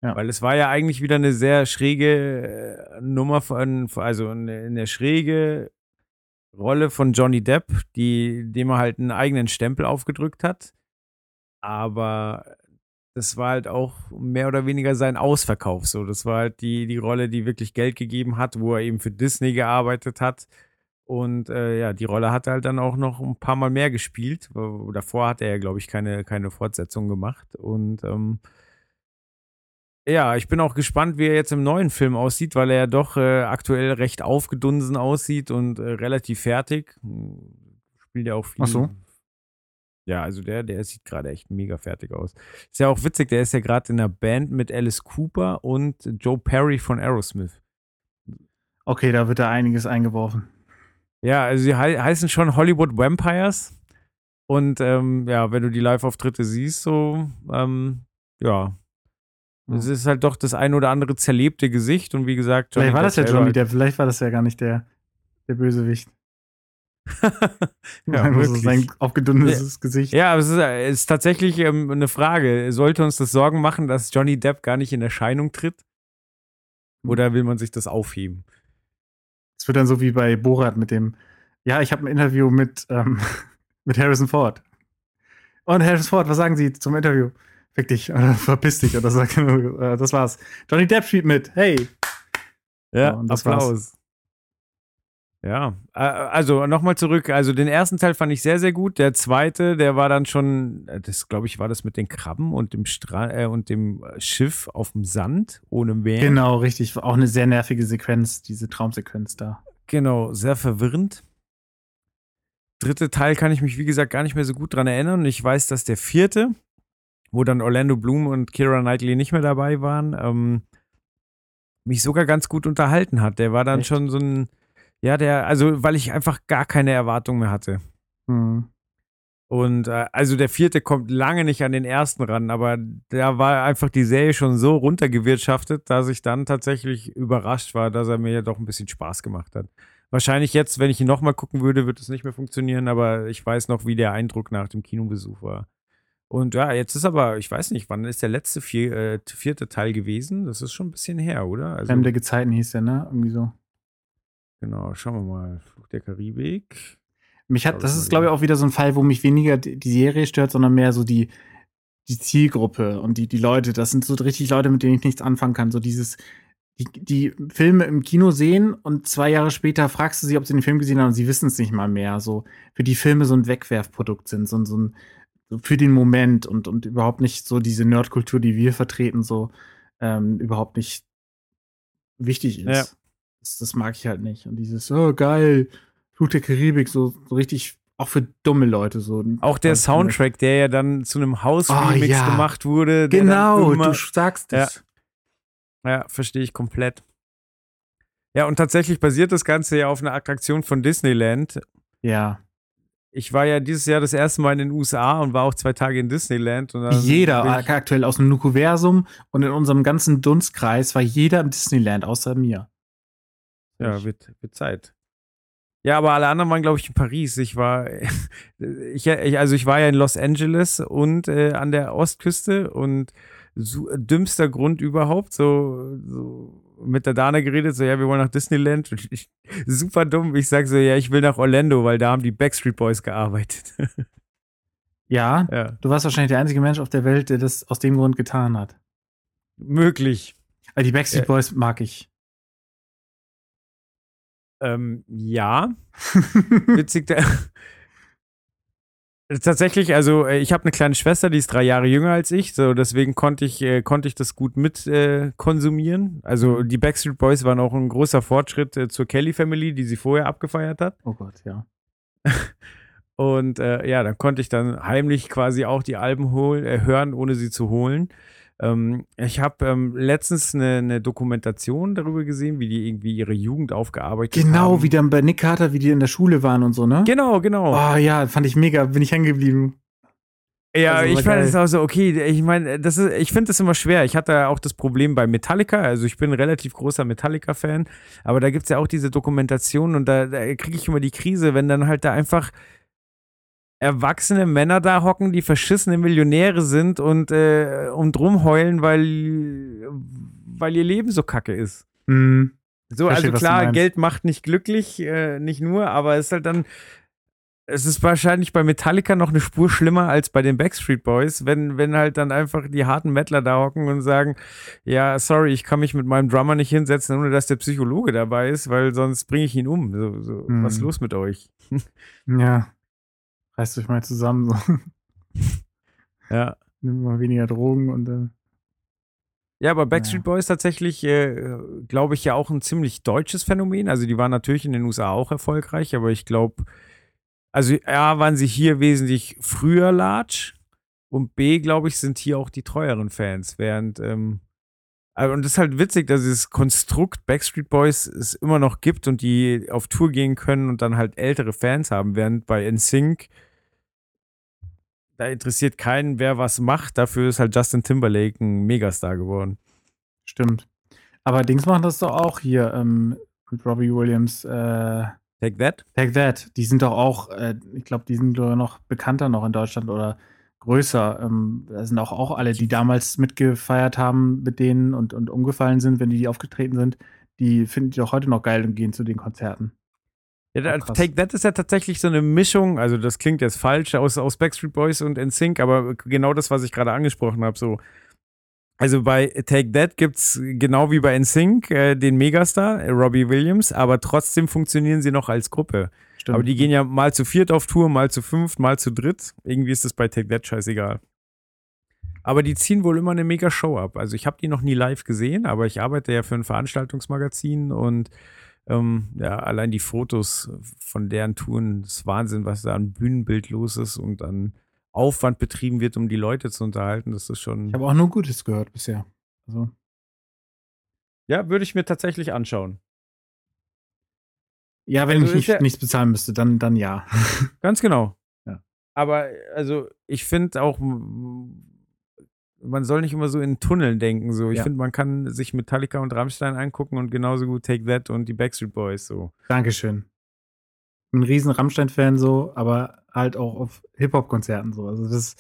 Ja. Weil es war ja eigentlich wieder eine sehr schräge äh, Nummer von, also eine, eine schräge Rolle von Johnny Depp, die, dem er halt einen eigenen Stempel aufgedrückt hat. Aber das war halt auch mehr oder weniger sein Ausverkauf. So, das war halt die, die Rolle, die wirklich Geld gegeben hat, wo er eben für Disney gearbeitet hat. Und äh, ja, die Rolle hat er halt dann auch noch ein paar Mal mehr gespielt. Davor hat er ja, glaube ich, keine, keine Fortsetzung gemacht. Und ähm, ja, ich bin auch gespannt, wie er jetzt im neuen Film aussieht, weil er ja doch äh, aktuell recht aufgedunsen aussieht und äh, relativ fertig. Spielt ja auch viel. Ach so. Ja, also der, der sieht gerade echt mega fertig aus. Ist ja auch witzig, der ist ja gerade in einer Band mit Alice Cooper und Joe Perry von Aerosmith. Okay, da wird da einiges eingeworfen. Ja, also sie hei heißen schon Hollywood Vampires. Und ähm, ja, wenn du die Live-Auftritte siehst, so, ähm, ja. Es ist halt doch das ein oder andere zerlebte Gesicht und wie gesagt, Vielleicht war das ja Johnny Depp, vielleicht war das ja gar nicht der, der Bösewicht. ja, Einfach so sein aufgedunnenes Gesicht. Ja, aber es ist, es ist tatsächlich ähm, eine Frage. Sollte uns das Sorgen machen, dass Johnny Depp gar nicht in Erscheinung tritt? Oder will man sich das aufheben? Es wird dann so wie bei Borat mit dem, ja, ich habe ein Interview mit, ähm, mit Harrison Ford. Und Harrison Ford, was sagen Sie zum Interview? Fick dich oder verpiss dich oder sag, äh, das war's. Johnny Depp spielt mit. Hey. Ja, Ja, und das war's. Ja, also nochmal zurück. Also den ersten Teil fand ich sehr, sehr gut. Der zweite, der war dann schon, äh, das glaube ich, war das mit den Krabben und dem Stra äh, und dem Schiff auf dem Sand ohne Meer. Genau, richtig. Auch eine sehr nervige Sequenz, diese Traumsequenz da. Genau, sehr verwirrend. Dritte Teil kann ich mich, wie gesagt, gar nicht mehr so gut dran erinnern. Und ich weiß, dass der vierte, wo dann Orlando Bloom und Kira Knightley nicht mehr dabei waren, ähm, mich sogar ganz gut unterhalten hat. Der war dann Echt? schon so ein, ja, der, also weil ich einfach gar keine Erwartung mehr hatte. Hm. Und äh, also der vierte kommt lange nicht an den ersten ran, aber da war einfach die Serie schon so runtergewirtschaftet, dass ich dann tatsächlich überrascht war, dass er mir ja doch ein bisschen Spaß gemacht hat. Wahrscheinlich jetzt, wenn ich ihn nochmal gucken würde, wird es nicht mehr funktionieren, aber ich weiß noch, wie der Eindruck nach dem Kinobesuch war. Und ja, jetzt ist aber, ich weiß nicht, wann ist der letzte vier, äh, vierte Teil gewesen? Das ist schon ein bisschen her, oder? Also, Fremde Gezeiten hieß der, ne? Irgendwie so. Genau, schauen wir mal. Fluch der Karibik. Mich hat, das ist, glaube ich, auch wieder so ein Fall, wo mich weniger die Serie stört, sondern mehr so die, die Zielgruppe und die, die Leute. Das sind so richtig Leute, mit denen ich nichts anfangen kann. So dieses, die, die Filme im Kino sehen und zwei Jahre später fragst du sie, ob sie den Film gesehen haben und sie wissen es nicht mal mehr. So für die Filme so ein Wegwerfprodukt sind, so, ein- so ein so für den Moment und, und überhaupt nicht so diese Nerdkultur, die wir vertreten, so ähm, überhaupt nicht wichtig ist. Ja. Das, das mag ich halt nicht. Und dieses, oh geil, Fluch der Karibik, so, so richtig, auch für dumme Leute so. Auch der Soundtrack, der ja dann zu einem House-Remix Oh, ja. gemacht wurde. Genau, immer- du sagst es. Ja, verstehe ich komplett. Ja, und tatsächlich basiert das Ganze ja auf einer Attraktion von Disneyland. Ja. Ich war ja dieses Jahr das erste Mal in den USA und war auch zwei Tage in Disneyland. Jeder aktuell aus dem Nukuversum und in unserem ganzen Dunstkreis war jeder im Disneyland, außer mir. Ja, wird, wird Zeit. Ja, aber alle anderen waren, glaube ich, in Paris. Ich war, ich, ich, also ich war ja in Los Angeles und äh, an der Ostküste und so, dümmster Grund überhaupt, so, so mit der Dana geredet, so, ja, wir wollen nach Disneyland. Ich, super dumm. Ich sag so, ja, ich will nach Orlando, weil da haben die Backstreet Boys gearbeitet. Ja, ja, du warst wahrscheinlich der einzige Mensch auf der Welt, der das aus dem Grund getan hat. möglich. Weil die Backstreet Ja. Boys mag ich. Ähm, ja, witzig. Der Tatsächlich, also äh, ich habe eine kleine Schwester, die ist drei Jahre jünger als ich, so deswegen konnte ich, äh, konnte ich das gut mit äh, konsumieren. Also die Backstreet Boys waren auch ein großer Fortschritt äh, zur Kelly Family, die sie vorher abgefeiert hat. Oh Gott, ja. Und äh, ja, dann konnte ich dann heimlich quasi auch die Alben holen, äh, hören, ohne sie zu holen. Ähm, ich habe ähm, letztens eine, eine, Dokumentation darüber gesehen, wie die irgendwie ihre Jugend aufgearbeitet genau, haben. Genau, wie dann bei Nick Carter, wie die in der Schule waren und so, ne? Genau, genau. Oh ja, fand ich mega, bin ich hängen geblieben. Ja, also, ich fand es auch so, okay, ich meine, das ist, ich finde das immer schwer. Ich hatte auch das Problem bei Metallica, also ich bin ein relativ großer Metallica-Fan, aber da gibt es ja auch diese Dokumentation und da, da kriege ich immer die Krise, wenn dann halt da einfach erwachsene Männer da hocken, die verschissene Millionäre sind und, äh, und rumheulen, weil, weil ihr Leben so kacke ist. Mhm. So, Verstehe, also klar, Geld macht nicht glücklich, äh, nicht nur, aber es ist halt dann, es ist wahrscheinlich bei Metallica noch eine Spur schlimmer als bei den Backstreet Boys, wenn, wenn halt dann einfach die harten Mettler da hocken und sagen, ja, sorry, ich kann mich mit meinem Drummer nicht hinsetzen, ohne dass der Psychologe dabei ist, weil sonst bringe ich ihn um. So, so, mhm. Was ist los mit euch? Ja. Reißt euch mal zusammen. So. Ja. Nimm mal weniger Drogen und dann. Ja, aber Backstreet Boys tatsächlich, äh, glaube ich, ja auch ein ziemlich deutsches Phänomen. Also die waren natürlich in den USA auch erfolgreich, aber ich glaube, also A, waren sie hier wesentlich früher large und B, glaube ich, sind hier auch die treueren Fans, während ähm, also, und das ist halt witzig, dass dieses Konstrukt Backstreet Boys es immer noch gibt und die auf Tour gehen können und dann halt ältere Fans haben, während bei NSYNC da interessiert keinen, wer was macht. Dafür ist halt Justin Timberlake ein Megastar geworden. Stimmt. Aber Dings machen das doch auch hier ähm, mit Robbie Williams. Äh, Take That? Take That. Die sind doch auch, äh, ich glaube, die sind noch bekannter noch in Deutschland oder größer. Ähm, da sind auch, auch alle, die damals mitgefeiert haben mit denen und, und umgefallen sind, wenn die, die aufgetreten sind. Die finden die auch heute noch geil und gehen zu den Konzerten. Ja, oh, Take That ist ja tatsächlich so eine Mischung, also das klingt jetzt falsch, aus, aus Backstreet Boys und NSYNC, aber genau das, was ich gerade angesprochen habe, so. Also bei Take That gibt es genau wie bei NSYNC äh, den Megastar, äh, Robbie Williams, aber trotzdem funktionieren sie noch als Gruppe. Stimmt. Aber die gehen ja mal zu viert auf Tour, mal zu fünft, mal zu dritt. Irgendwie ist das bei Take That scheißegal. Aber die ziehen wohl immer eine mega Show ab. Also ich habe die noch nie live gesehen, aber ich arbeite ja für ein Veranstaltungsmagazin und ähm, ja, allein die Fotos von deren Touren, das ist Wahnsinn, was da an Bühnenbild los ist und an Aufwand betrieben wird, um die Leute zu unterhalten. Das ist schon. Ich habe auch nur Gutes gehört bisher. Also. Ja, würde ich mir tatsächlich anschauen. Ja, wenn also ich nicht, ja, nichts bezahlen müsste, dann, dann ja. Ganz genau. Ja. Aber also ich finde auch, man soll nicht immer so in Tunneln denken. So. Ich ja. finde, man kann sich Metallica und Rammstein angucken und genauso gut Take That und die Backstreet Boys so. Dankeschön. Bin ein riesen Rammstein-Fan so, aber halt auch auf Hip-Hop-Konzerten so. Also das,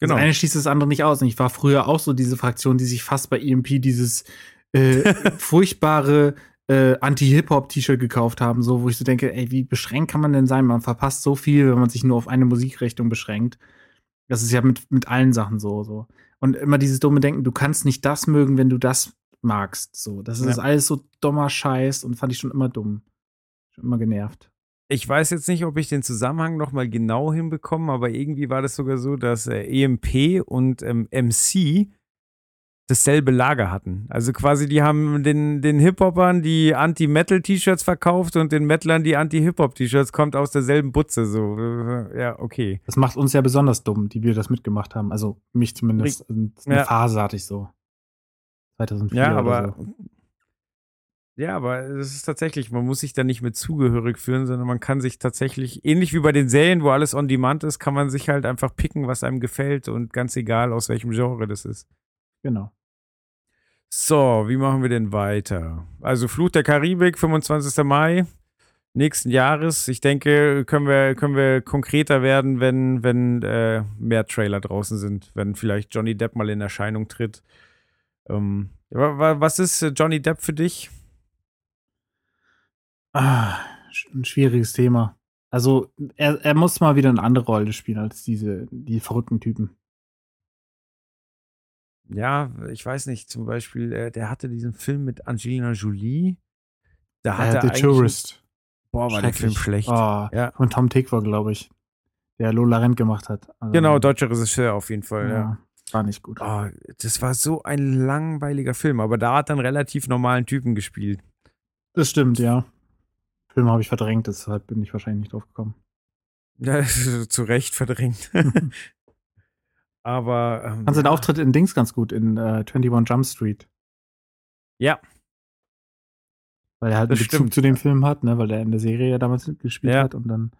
genau. das eine schließt das andere nicht aus. Und ich war früher auch so diese Fraktion, die sich fast bei EMP dieses äh, furchtbare äh, Anti-Hip-Hop-T-Shirt gekauft haben, so wo ich so denke, ey, wie beschränkt kann man denn sein? Man verpasst so viel, wenn man sich nur auf eine Musikrichtung beschränkt. Das ist ja mit, mit allen Sachen so, so. Und immer dieses dumme Denken, du kannst nicht das mögen, wenn du das magst. So, das ist ja. alles so dummer Scheiß und fand ich schon immer dumm. Schon immer genervt. Ich weiß jetzt nicht, ob ich den Zusammenhang nochmal genau hinbekomme, aber irgendwie war das sogar so, dass äh, EMP und ähm, MC dasselbe Lager hatten. Also quasi, die haben den, den Hip-Hopern die Anti-Metal-T-Shirts verkauft und den Metlern die Anti-Hip-Hop-T-Shirts, kommt aus derselben Butze. So, ja, okay. Das macht uns ja besonders dumm, die wir das mitgemacht haben. Also mich zumindest. Eine ja. Phase hatte ich so. 2004 ja, aber, so. Ja, aber es ist tatsächlich, man muss sich da nicht mit zugehörig fühlen, sondern man kann sich tatsächlich, ähnlich wie bei den Serien, wo alles on demand ist, kann man sich halt einfach picken, was einem gefällt und ganz egal, aus welchem Genre das ist. Genau. So, wie machen wir denn weiter? Also Flut der Karibik, 25. Mai nächsten Jahres. Ich denke, können wir, können wir konkreter werden, wenn, wenn äh, mehr Trailer draußen sind, wenn vielleicht Johnny Depp mal in Erscheinung tritt. Ähm, was ist Johnny Depp für dich? Ah, ein schwieriges Thema. Also, er, er muss mal wieder eine andere Rolle spielen als diese, die verrückten Typen ja, ich weiß nicht, zum Beispiel, äh, der hatte diesen Film mit Angelina Jolie. Da hat er The Tourist. Boah, war der Film schlecht. Oh, ja. Von Tom Tick war, glaube ich, der Lola Rent gemacht hat. Also, genau, deutscher Regisseur auf jeden Fall, ja. ja. War nicht gut. Oh, das war so ein langweiliger Film, aber da hat er einen relativ normalen Typen gespielt. Das stimmt, ja. Film habe ich verdrängt, deshalb bin ich wahrscheinlich nicht drauf gekommen. Ja, zu Recht verdrängt. Aber. Ähm, Fand seinen Auftritt in Dings ganz gut, in äh, 21 Jump Street. Ja. Weil er halt einen Das Bezug stimmt. zu dem Film hat, ne? weil er in der Serie ja damals mitgespielt Ja. hat und dann,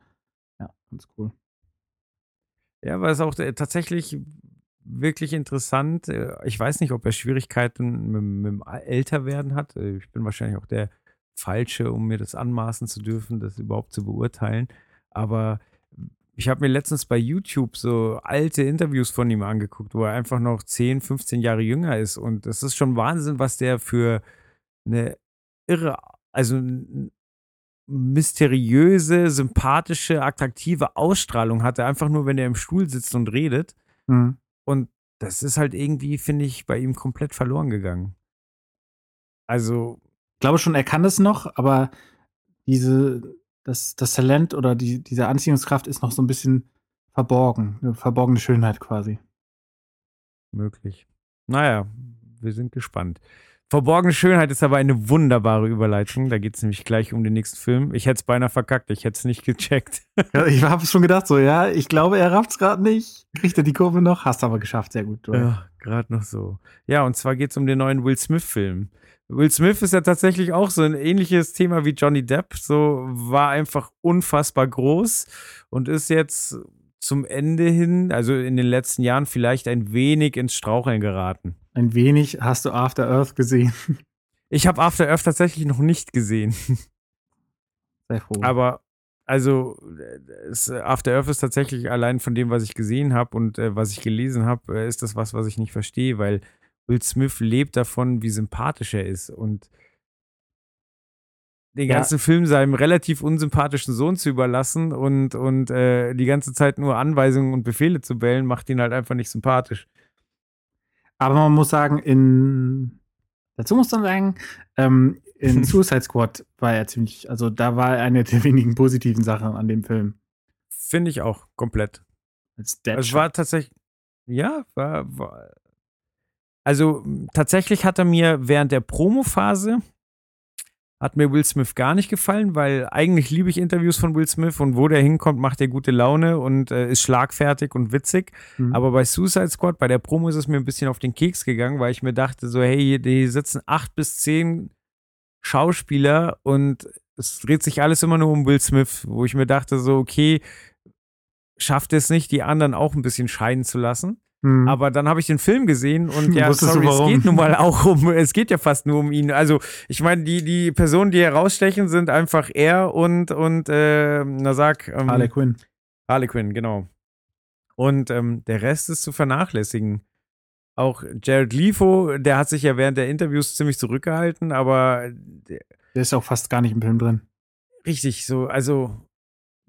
ja, ganz cool. Ja, aber es auch äh, tatsächlich wirklich interessant. Äh, Ich weiß nicht, ob er Schwierigkeiten mit, mit dem Älterwerden hat. Äh, Ich bin wahrscheinlich auch der Falsche, um mir das anmaßen zu dürfen, das überhaupt zu beurteilen. Aber ich habe mir letztens bei YouTube so alte Interviews von ihm angeguckt, wo er einfach noch 10, 15 Jahre jünger ist. Und das ist schon Wahnsinn, was der für eine irre, also mysteriöse, sympathische, attraktive Ausstrahlung hatte, einfach nur, wenn er im Stuhl sitzt und redet. Mhm. Und das ist halt irgendwie, finde ich, bei ihm komplett verloren gegangen. Also, Ich glaube schon, er kann das noch, aber diese, das, das Talent oder die, diese Anziehungskraft ist noch so ein bisschen verborgen. Eine verborgene Schönheit quasi. möglich. Naja, wir sind gespannt. Verborgene Schönheit ist aber eine wunderbare Überleitung. Da geht es nämlich gleich um den nächsten Film. Ich hätte es beinahe verkackt, ich hätte es nicht gecheckt. Ja, ich habe schon gedacht, so, ja, ich glaube, er rafft's gerade nicht. Kriegt er die Kurve noch? Hast aber geschafft, sehr gut. Ja, gerade noch so. Ja, und zwar geht es um den neuen Will Smith-Film. Will Smith ist ja tatsächlich auch so ein ähnliches Thema wie Johnny Depp. So war einfach unfassbar groß und ist jetzt zum Ende hin, also in den letzten Jahren, vielleicht ein wenig ins Straucheln geraten. Ein wenig hast du After Earth gesehen. Ich habe After Earth tatsächlich noch nicht gesehen. Sehr froh. Aber also es, After Earth ist tatsächlich allein von dem, was ich gesehen habe und äh, was ich gelesen habe, äh, ist das was, was ich nicht verstehe, weil Will Smith lebt davon, wie sympathisch er ist und den Ja. ganzen Film seinem relativ unsympathischen Sohn zu überlassen und, und äh, die ganze Zeit nur Anweisungen und Befehle zu bellen, macht ihn halt einfach nicht sympathisch. Aber man muss sagen, in dazu muss man sagen, ähm, in Suicide Squad war er ziemlich, also da war er eine der wenigen positiven Sachen an dem Film. Finde ich auch komplett. Als Es war tatsächlich, ja, war, war. Also tatsächlich hat er mir während der Promo-Phase hat mir Will Smith gar nicht gefallen, weil eigentlich liebe ich Interviews von Will Smith und wo der hinkommt, macht er gute Laune und äh, ist schlagfertig und witzig. Mhm. Aber bei Suicide Squad, bei der Promo ist es mir ein bisschen auf den Keks gegangen, weil ich mir dachte, so, hey, hier- hier sitzen acht bis zehn Schauspieler und es dreht sich alles immer nur um Will Smith, wo ich mir dachte, so, okay, schafft es nicht, die anderen auch ein bisschen scheinen zu lassen. Mhm. Aber dann habe ich den Film gesehen und ja, Wusstest sorry, es geht nun mal auch um, es geht ja fast nur um ihn. Also, ich meine, die, die Personen, die herausstechen, sind einfach er und, und äh, na sag, ähm, Harley Quinn. Harley Quinn, genau. Und ähm, der Rest ist zu vernachlässigen. Auch Jared Leto, der hat sich ja während der Interviews ziemlich zurückgehalten, aber der, Der ist auch fast gar nicht im Film drin. richtig so, also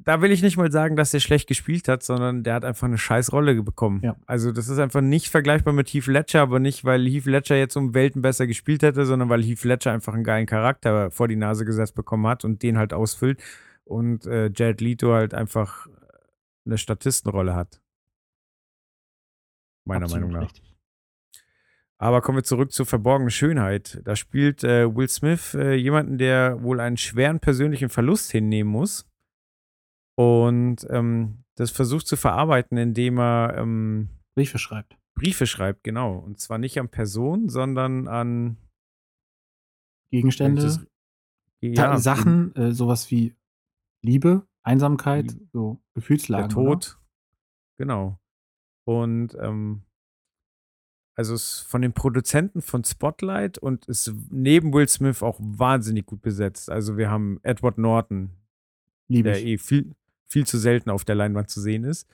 da will ich nicht mal sagen, dass der schlecht gespielt hat, sondern der hat einfach eine scheiß Rolle bekommen. Ja. Also das ist einfach nicht vergleichbar mit Heath Ledger, aber nicht, weil Heath Ledger jetzt um Welten besser gespielt hätte, sondern weil Heath Ledger einfach einen geilen Charakter vor die Nase gesetzt bekommen hat und den halt ausfüllt und äh, Jared Leto halt einfach eine Statistenrolle hat. Meiner Absolut Meinung nach. richtig. Aber kommen wir zurück zur verborgenen Schönheit. Da spielt äh, Will Smith äh, jemanden, der wohl einen schweren persönlichen Verlust hinnehmen muss. Und ähm, das versucht zu verarbeiten, indem er ähm, Briefe schreibt. Briefe schreibt, genau. Und zwar nicht an Personen, sondern an Gegenstände, Das- ja, Sachen, äh, sowas wie Liebe, Einsamkeit, Liebe. so der Gefühlslagen. Tod. Genau. Und ähm, also es ist von den Produzenten von Spotlight und ist neben Will Smith auch wahnsinnig gut besetzt. Also wir haben Edward Norton, Liebe der ich. eh viel, viel zu selten auf der Leinwand zu sehen ist.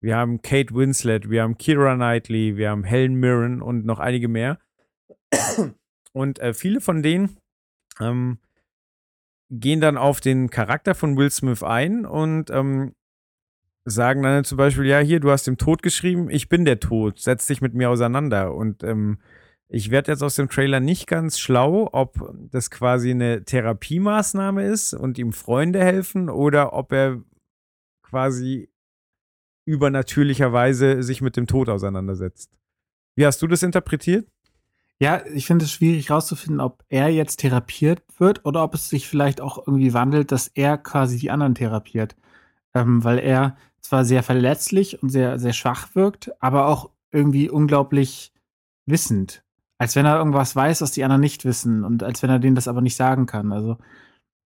Wir haben Kate Winslet, wir haben Kira Knightley, wir haben Helen Mirren und noch einige mehr. Und äh, viele von denen ähm, gehen dann auf den Charakter von Will Smith ein und ähm, sagen dann zum Beispiel, ja, hier, du hast dem Tod geschrieben, ich bin der Tod, setz dich mit mir auseinander. Und ähm, ich werde jetzt aus dem Trailer nicht ganz schlau, ob das quasi eine Therapiemaßnahme ist und ihm Freunde helfen oder ob er quasi übernatürlicherweise sich mit dem Tod auseinandersetzt. Wie hast du das interpretiert? Ja, ich finde es schwierig rauszufinden, ob er jetzt therapiert wird oder ob es sich vielleicht auch irgendwie wandelt, dass er quasi die anderen therapiert. Ähm, weil er zwar sehr verletzlich und sehr, sehr schwach wirkt, aber auch irgendwie unglaublich wissend. Als wenn er irgendwas weiß, was die anderen nicht wissen und als wenn er denen das aber nicht sagen kann. Also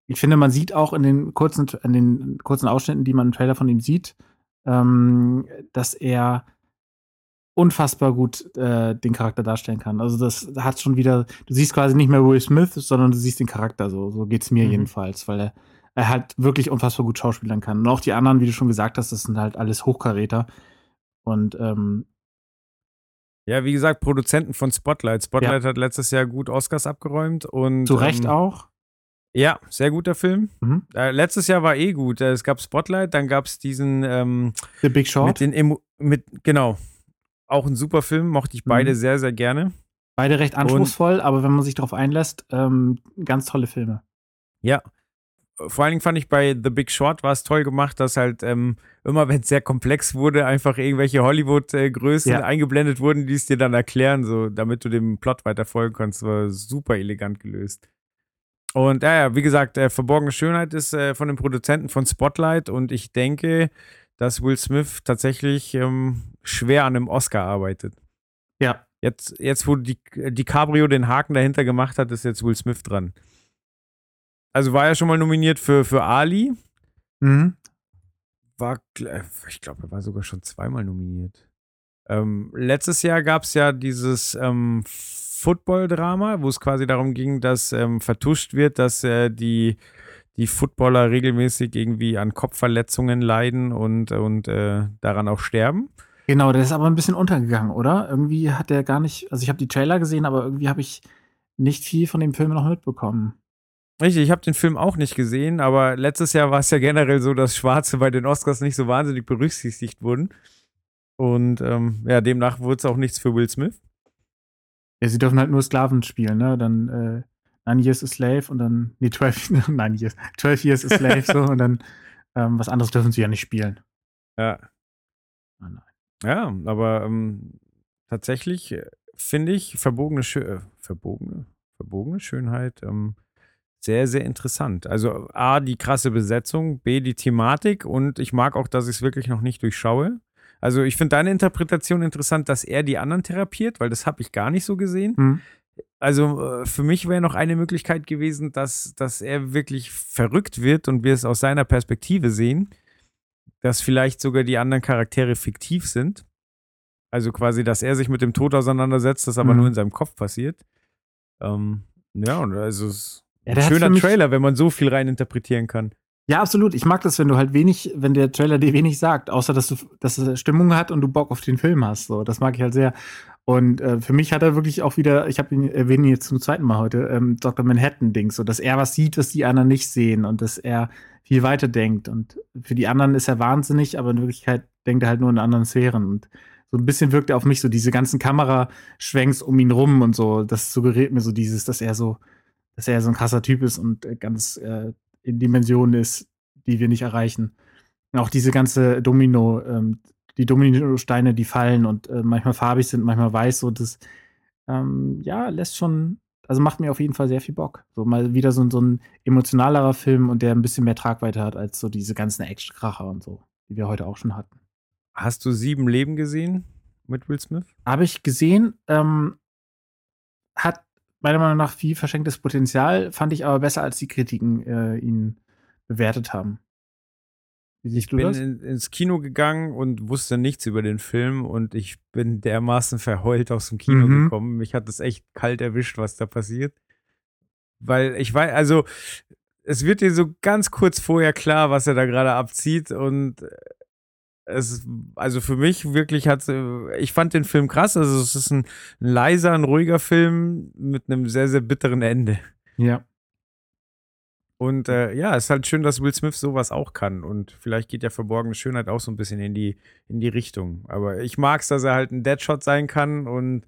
ich finde, man sieht auch in den kurzen, in den kurzen Ausschnitten, die man im Trailer von ihm sieht, ähm, dass er unfassbar gut äh, den Charakter darstellen kann. Also das hat schon wieder, du siehst quasi nicht mehr Will Smith, sondern du siehst den Charakter so. So geht's mir mhm. jedenfalls, weil er, er halt wirklich unfassbar gut schauspielern kann. Und auch die anderen, wie du schon gesagt hast, das sind halt alles Hochkaräter. Und ähm, ja, wie gesagt, Produzenten von Spotlight. Spotlight ja. hat letztes Jahr gut Oscars abgeräumt und zu Recht ähm, auch. Ja, sehr guter Film. Mhm. Äh, letztes Jahr war eh gut. Es gab Spotlight, dann gab es diesen ähm, The Big Short. Mit den Emo mit, genau. Auch ein super Film, mochte ich beide mhm. sehr, sehr gerne. Beide recht anspruchsvoll, Und, aber wenn man sich darauf einlässt, ähm, ganz tolle Filme. Ja. Vor allen Dingen fand ich bei The Big Short war es toll gemacht, dass halt ähm, immer, wenn es sehr komplex wurde, einfach irgendwelche Hollywood-Größen ja. eingeblendet wurden, die es dir dann erklären, so damit du dem Plot weiter folgen kannst. Das war super elegant gelöst. Und ja, ja, wie gesagt, äh, Verborgene Schönheit ist äh, von den Produzenten von Spotlight und ich denke, dass Will Smith tatsächlich ähm, schwer an einem Oscar arbeitet. Ja. Jetzt, jetzt, wo die, die Cabrio den Haken dahinter gemacht hat, ist jetzt Will Smith dran. Also war er schon mal nominiert für, für Ali. Mhm. War, ich glaube, er war sogar schon zweimal nominiert. Ähm, letztes Jahr gab es ja dieses ähm, Football-Drama, wo es quasi darum ging, dass ähm, vertuscht wird, dass äh, die, die Footballer regelmäßig irgendwie an Kopfverletzungen leiden und, und äh, daran auch sterben. Genau, der ist aber ein bisschen untergegangen, oder? Irgendwie hat der gar nicht, also ich habe die Trailer gesehen, aber irgendwie habe ich nicht viel von dem Film noch mitbekommen. Richtig, ich habe den Film auch nicht gesehen, aber letztes Jahr war es ja generell so, dass Schwarze bei den Oscars nicht so wahnsinnig berücksichtigt wurden. Und ähm, ja, demnach wurde es auch nichts für Will Smith. Ja, sie dürfen halt nur Sklaven spielen, ne? Dann äh, Nine Years a Slave und dann, nee, 12, Nine Years, 12 Years a Slave so und dann ähm, was anderes dürfen sie ja nicht spielen. Ja. Oh ja, aber ähm, tatsächlich äh, finde ich verbogene, Schö äh, verbogene, verbogene Schönheit ähm, sehr, sehr interessant. Also A, die krasse Besetzung, B, die Thematik und ich mag auch, dass ich es wirklich noch nicht durchschaue. Also ich finde deine Interpretation interessant, dass er die anderen therapiert, weil das habe ich gar nicht so gesehen. Mhm. Also äh, für mich wäre noch eine Möglichkeit gewesen, dass, dass er wirklich verrückt wird und wir es aus seiner Perspektive sehen, dass vielleicht sogar die anderen Charaktere fiktiv sind. Also quasi, dass er sich mit dem Tod auseinandersetzt, das aber mhm. nur in seinem Kopf passiert. Ähm, ja, und also es ist ja, ein schöner Trailer, wenn man so viel rein interpretieren kann. Ja, absolut. Ich mag das, wenn du halt wenig, wenn der Trailer dir wenig sagt, außer dass du, dass es Stimmung hat und du Bock auf den Film hast. So, das mag ich halt sehr. Und äh, für mich hat er wirklich auch wieder, ich habe ihn erwähnt jetzt zum zweiten Mal heute, ähm, Dr. Manhattan-Ding, so dass er was sieht, was die anderen nicht sehen und dass er viel weiter denkt. Und für die anderen ist er wahnsinnig, aber in Wirklichkeit denkt er halt nur in anderen Sphären. Und so ein bisschen wirkt er auf mich so diese ganzen Kameraschwenks um ihn rum und so. Das suggeriert mir so dieses, dass er so, dass er so ein krasser Typ ist und äh, ganz äh, in Dimensionen ist, die wir nicht erreichen. Und auch diese ganze Domino, ähm, die Dominosteine, die fallen und äh, manchmal farbig sind, manchmal weiß, so das, ähm, ja, lässt schon, also macht mir auf jeden Fall sehr viel Bock. So mal wieder so, so ein emotionalerer Film und der ein bisschen mehr Tragweite hat als so diese ganzen Action-Kracher und so, die wir heute auch schon hatten. Hast du sieben Leben gesehen mit Will Smith? Habe ich gesehen, ähm, hat meiner Meinung nach viel verschenktes Potenzial, fand ich aber besser, als die Kritiken äh, ihn bewertet haben. Wie siehst ich bin in, ins Kino gegangen und wusste nichts über den Film und ich bin dermaßen verheult aus dem Kino mhm. gekommen. Mich hat es echt kalt erwischt, was da passiert. Weil ich weiß, also es wird dir so ganz kurz vorher klar, was er da gerade abzieht und es, also für mich wirklich hat ich fand den Film krass. Also es ist ein, leiser, ein ruhiger Film mit einem sehr, sehr bitteren Ende. Ja. Und äh, ja, es ist halt schön, dass Will Smith sowas auch kann. Und vielleicht geht ja verborgene Schönheit auch so ein bisschen in die, in die Richtung. Aber ich mag es, dass er halt ein Deadshot sein kann und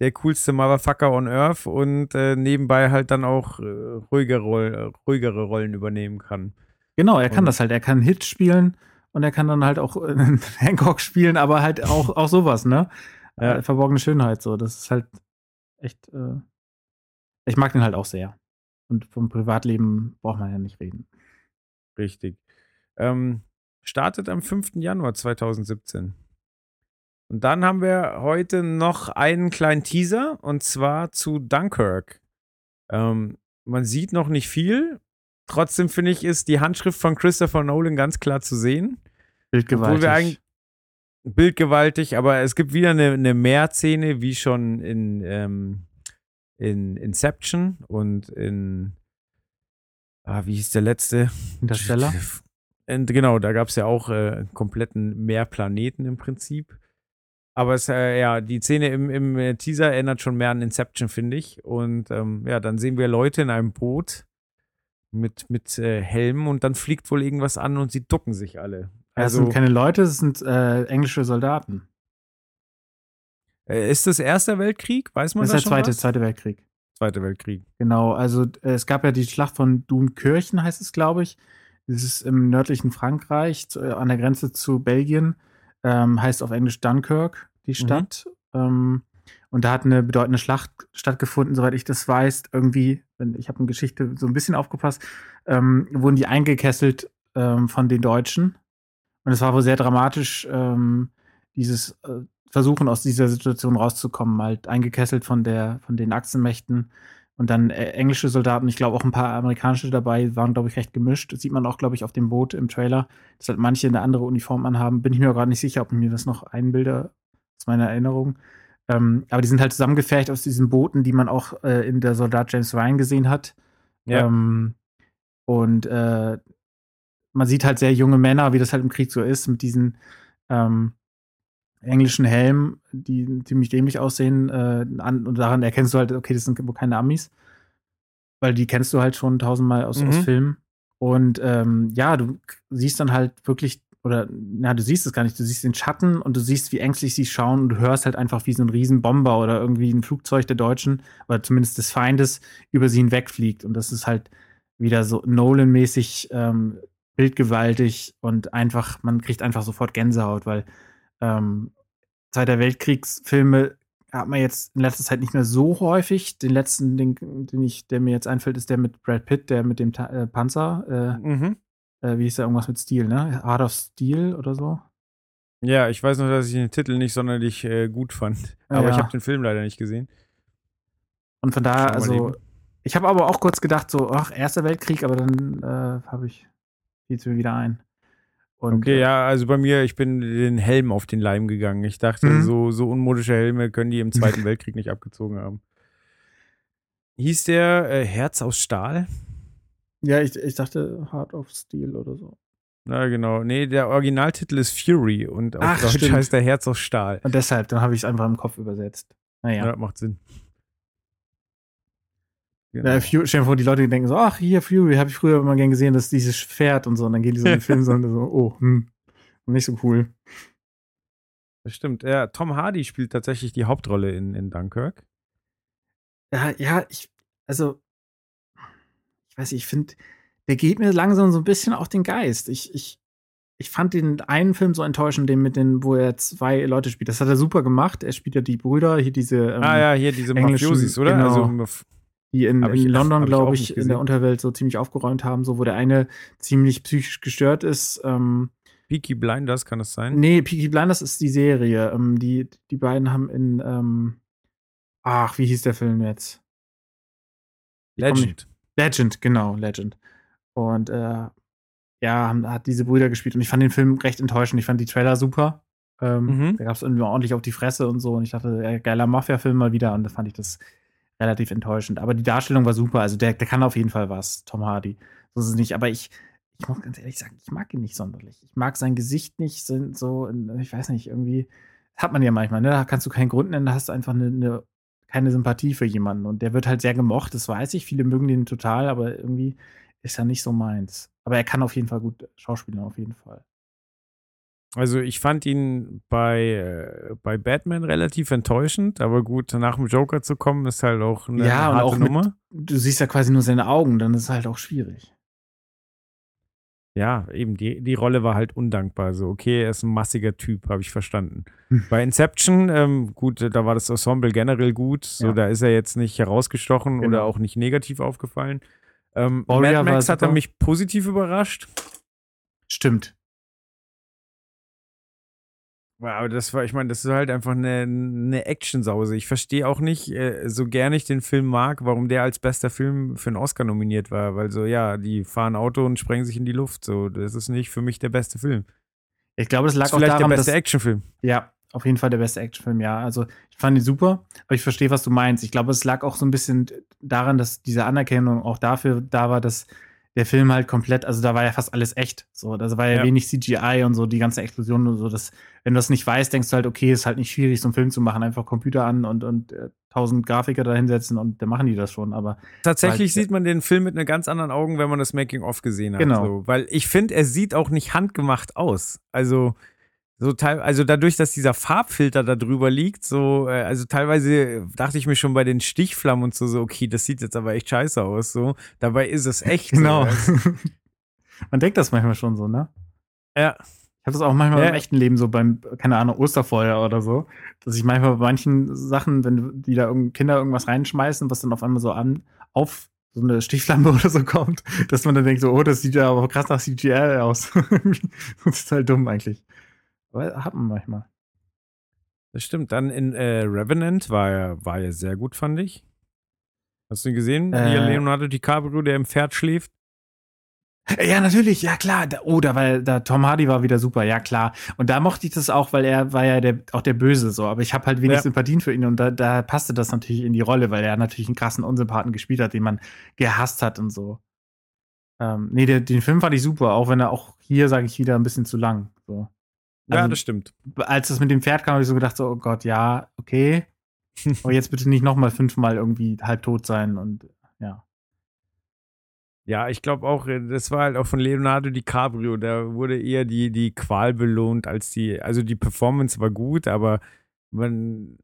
der coolste Motherfucker on Earth und äh, nebenbei halt dann auch äh, ruhigere, ruhigere Rollen übernehmen kann. Genau, er kann und, das halt. Er kann Hits spielen und er kann dann halt auch äh, Hancock spielen, aber halt auch, auch sowas, ne? Ja. Äh, verborgene Schönheit, so. Das ist halt echt. Äh, ich mag den halt auch sehr. Und vom Privatleben braucht man ja nicht reden. Richtig. Ähm, startet am 5. Januar 2017. Und dann haben wir heute noch einen kleinen Teaser und zwar zu Dunkirk. Ähm, man sieht noch nicht viel. Trotzdem finde ich, ist die Handschrift von Christopher Nolan ganz klar zu sehen. Bildgewaltig. Bildgewaltig, aber es gibt wieder eine, eine Mehrszene, wie schon in, ähm, in Inception und in ah, wie hieß der letzte? Interstellar? Und genau, da gab es ja auch äh, einen kompletten Mehrplaneten im Prinzip. Aber es, äh, ja, die Szene im, im äh, Teaser erinnert schon mehr an Inception, finde ich. Und ähm, ja, dann sehen wir Leute in einem Boot mit, mit äh, Helmen und dann fliegt wohl irgendwas an und sie ducken sich alle. Also, sind keine Leute, es sind äh, englische Soldaten. äh, ist das Erster Weltkrieg? Weiß man Das das, ist der zweite, was? zweite Weltkrieg. Zweite Weltkrieg. Genau, also äh, es gab ja die Schlacht von Dunkirchen, heißt es, glaube ich. Das ist im nördlichen Frankreich, äh, an der Grenze zu Belgien. Ähm, heißt auf Englisch Dunkirk, die Stadt. Ähm, und da hat eine bedeutende Schlacht stattgefunden, soweit ich das weiß. Irgendwie, ich habe in Geschichte so ein bisschen aufgepasst, ähm, wurden die eingekesselt ähm, von den Deutschen. Und es war wohl sehr dramatisch, ähm, dieses äh, Versuchen aus dieser Situation rauszukommen, halt eingekesselt von der, von den Achsenmächten und dann äh, englische Soldaten, ich glaube auch ein paar amerikanische dabei, waren, glaube ich, recht gemischt. Das sieht man auch, glaube ich, auf dem Boot im Trailer, dass halt manche eine andere Uniform anhaben. Bin ich mir auch gar nicht sicher, ob ich mir das noch einbilde, aus meiner Erinnerung. Ähm, aber die sind halt zusammengefercht aus diesen Booten, die man auch äh, in der Soldat James Ryan gesehen hat. Ja. Ähm, und äh, man sieht halt sehr junge Männer, wie das halt im Krieg so ist, mit diesen ähm, englischen Helmen, die ziemlich dämlich aussehen. Äh, an, und daran erkennst du halt, okay, das sind wohl keine Amis. Weil die kennst du halt schon tausendmal aus, aus Mhm. Filmen. Und ähm, ja, du siehst dann halt wirklich, oder na, du siehst es gar nicht, du siehst den Schatten und du siehst, wie ängstlich sie schauen und du hörst halt einfach, wie so ein Riesenbomber oder irgendwie ein Flugzeug der Deutschen oder zumindest des Feindes über sie hinwegfliegt. Und das ist halt wieder so Nolan-mäßig ähm, bildgewaltig und einfach, man kriegt einfach sofort Gänsehaut, weil ähm, Zweiter Weltkriegsfilme hat man jetzt in letzter Zeit nicht mehr so häufig. Den letzten, den, den ich, der mir jetzt einfällt, ist der mit Brad Pitt, der mit dem Ta äh, Panzer. Mhm. Äh, äh, wie hieß der irgendwas mit Steel, ne? Art of Steel oder so. Ja, ich weiß nur, dass ich den Titel nicht sonderlich äh, gut fand. Aber Ja. ich habe den Film leider nicht gesehen. Und von daher, also, ich habe aber auch kurz gedacht, so, ach, Erster Weltkrieg, aber dann äh, habe ich, fiel es mir wieder ein. Und, Okay, ja, also bei mir, ich bin den Helm auf den Leim gegangen. Ich dachte, Mhm. so, so unmodische Helme können die im Zweiten Weltkrieg nicht abgezogen haben. Hieß der äh, Herz aus Stahl? Ja, ich, ich dachte Heart of Steel oder so. Na genau. Nee, der Originaltitel ist Fury und auf Ach, Deutsch stimmt. heißt der Herz aus Stahl. Und deshalb, dann habe ich es einfach im Kopf übersetzt. Naja. Ja, macht Sinn. Genau. Ja, Fury, stell dir vor, die Leute denken so, ach, hier Fury, habe ich früher immer gern gesehen, dass dieses Pferd und so, und dann gehen die so in den Film so, und so oh, hm, nicht so cool. Das stimmt. Ja, Tom Hardy spielt tatsächlich die Hauptrolle in, in Dunkirk. Ja, ja, ich, also, weiß nicht, ich finde, der geht mir langsam so ein bisschen auf den Geist. Ich, ich, ich fand den einen Film so enttäuschend, den mit den, wo er zwei Leute spielt. Das hat er super gemacht. Er spielt ja die Brüder, hier diese, ähm, ah ja, hier diese Mafiosis, oder? genau. Also die in, Hab ich- in London, ich glaube ich, in der. Unterwelt so ziemlich aufgeräumt haben, so wo der eine ziemlich psychisch gestört ist. Ähm, Peaky Blinders, kann das sein? Nee, Peaky Blinders ist die Serie. Ähm, die, die beiden haben in, ähm, ach, wie hieß der Film jetzt? Ich Legend. Legend, genau, Legend. Und äh, ja, hat diese Brüder gespielt und ich fand den Film recht enttäuschend. Ich fand die Trailer super. Ähm, Mhm. Da gab es irgendwie ordentlich auf die Fresse und so. Und ich dachte, äh, geiler Mafia-Film mal wieder. Und da fand ich das relativ enttäuschend. Aber die Darstellung war super. Also der, der kann auf jeden Fall was, Tom Hardy. So ist es nicht. Aber ich, ich muss ganz ehrlich sagen, ich mag ihn nicht sonderlich. Ich mag sein Gesicht nicht. Sind so, ich weiß nicht, irgendwie hat man ja manchmal, ne? Da kannst du keinen Grund nennen, da hast du einfach eine, eine keine Sympathie für jemanden. Und der wird halt sehr gemocht, das weiß ich. Viele mögen den total, aber irgendwie ist er nicht so meins. Aber er kann auf jeden Fall gut schauspielen, auf jeden Fall. Also ich fand ihn bei, äh, bei Batman relativ enttäuschend, aber gut, nach dem Joker zu kommen, ist halt auch eine Ja, und harte auch mit- Nummer. Du siehst ja quasi nur seine Augen, dann ist es halt auch schwierig. Ja, eben, die, die Rolle war halt undankbar. So, okay, er ist ein massiger Typ, habe ich verstanden. Hm. Bei Inception, ähm, gut, da war das Ensemble generell gut. So, Ja. da ist er jetzt nicht herausgestochen oder Genau. auch nicht negativ aufgefallen. Ähm, Mad Max hat er mich positiv überrascht. Stimmt. Aber das war, ich meine, das ist halt einfach eine, eine Actionsause. Ich verstehe auch nicht, äh, so gerne ich den Film mag, warum der als bester Film für einen Oscar nominiert war. Weil so, ja, die fahren Auto und sprengen sich in die Luft. So, das ist nicht für mich der beste Film. Ich glaube, das lag Das ist auch vielleicht daran, der beste Actionfilm. Ja, auf jeden Fall der beste Actionfilm, ja. Also ich fand ihn super, aber ich verstehe, was du meinst. Ich glaube, es lag auch so ein bisschen daran, dass diese Anerkennung auch dafür da war, dass der Film halt komplett, also da war ja fast alles echt. So, da war ja, Ja. wenig CGI und so, die ganze Explosion und so. Das, wenn du das nicht weißt, denkst du halt, okay, ist halt nicht schwierig, so einen Film zu machen. Einfach Computer an und, und äh, tausend Grafiker da hinsetzen und dann machen die das schon. Aber Tatsächlich Weil- sieht man den Film mit einer ganz anderen Augen, wenn man das Making-of gesehen hat. Genau. So. Weil ich finde, er sieht auch nicht handgemacht aus. Also, so teil, also dadurch, dass dieser Farbfilter da drüber liegt, so, äh, also teilweise dachte ich mir schon bei den Stichflammen und so, so, okay, das sieht jetzt aber echt scheiße aus. So. Dabei ist es echt. genau. So. Man denkt das manchmal schon so, ne? Ja. Ich habe das auch manchmal Ja. im echten Leben so beim, keine Ahnung, Osterfeuer oder so, dass ich manchmal bei manchen Sachen, wenn die da irgend- Kinder irgendwas reinschmeißen, was dann auf einmal so an, auf so eine Stichflampe oder so kommt, dass man dann denkt so, oh, das sieht ja aber krass nach CGI aus. das ist halt dumm eigentlich. Aber hat man manchmal. Das stimmt. Dann in äh, Revenant war er, war er sehr gut, fand ich. Hast du ihn gesehen? Äh. Hier Leonardo DiCaprio, der im Pferd schläft. Ja, natürlich, ja klar. Da, oh, da war da Tom Hardy war wieder super, ja klar. Und da mochte ich das auch, weil er war ja der, auch der Böse so. Aber ich habe halt wenig Ja. Sympathien für ihn und da, da passte das natürlich in die Rolle, weil er natürlich einen krassen Unsympathen gespielt hat, den man gehasst hat und so. Ähm, nee, der, den Film fand ich super, auch wenn er auch hier, sage ich wieder, ein bisschen zu lang. So. Ja, Also, das stimmt. als das mit dem Pferd kam, habe ich so gedacht, so, oh Gott, ja, okay. Aber jetzt bitte nicht nochmal fünfmal irgendwie halb tot sein und ja. Ja, ich glaube auch, äh, das war halt auch von Leonardo DiCaprio. Da wurde eher die, die Qual belohnt als die. Also die Performance war gut, aber man,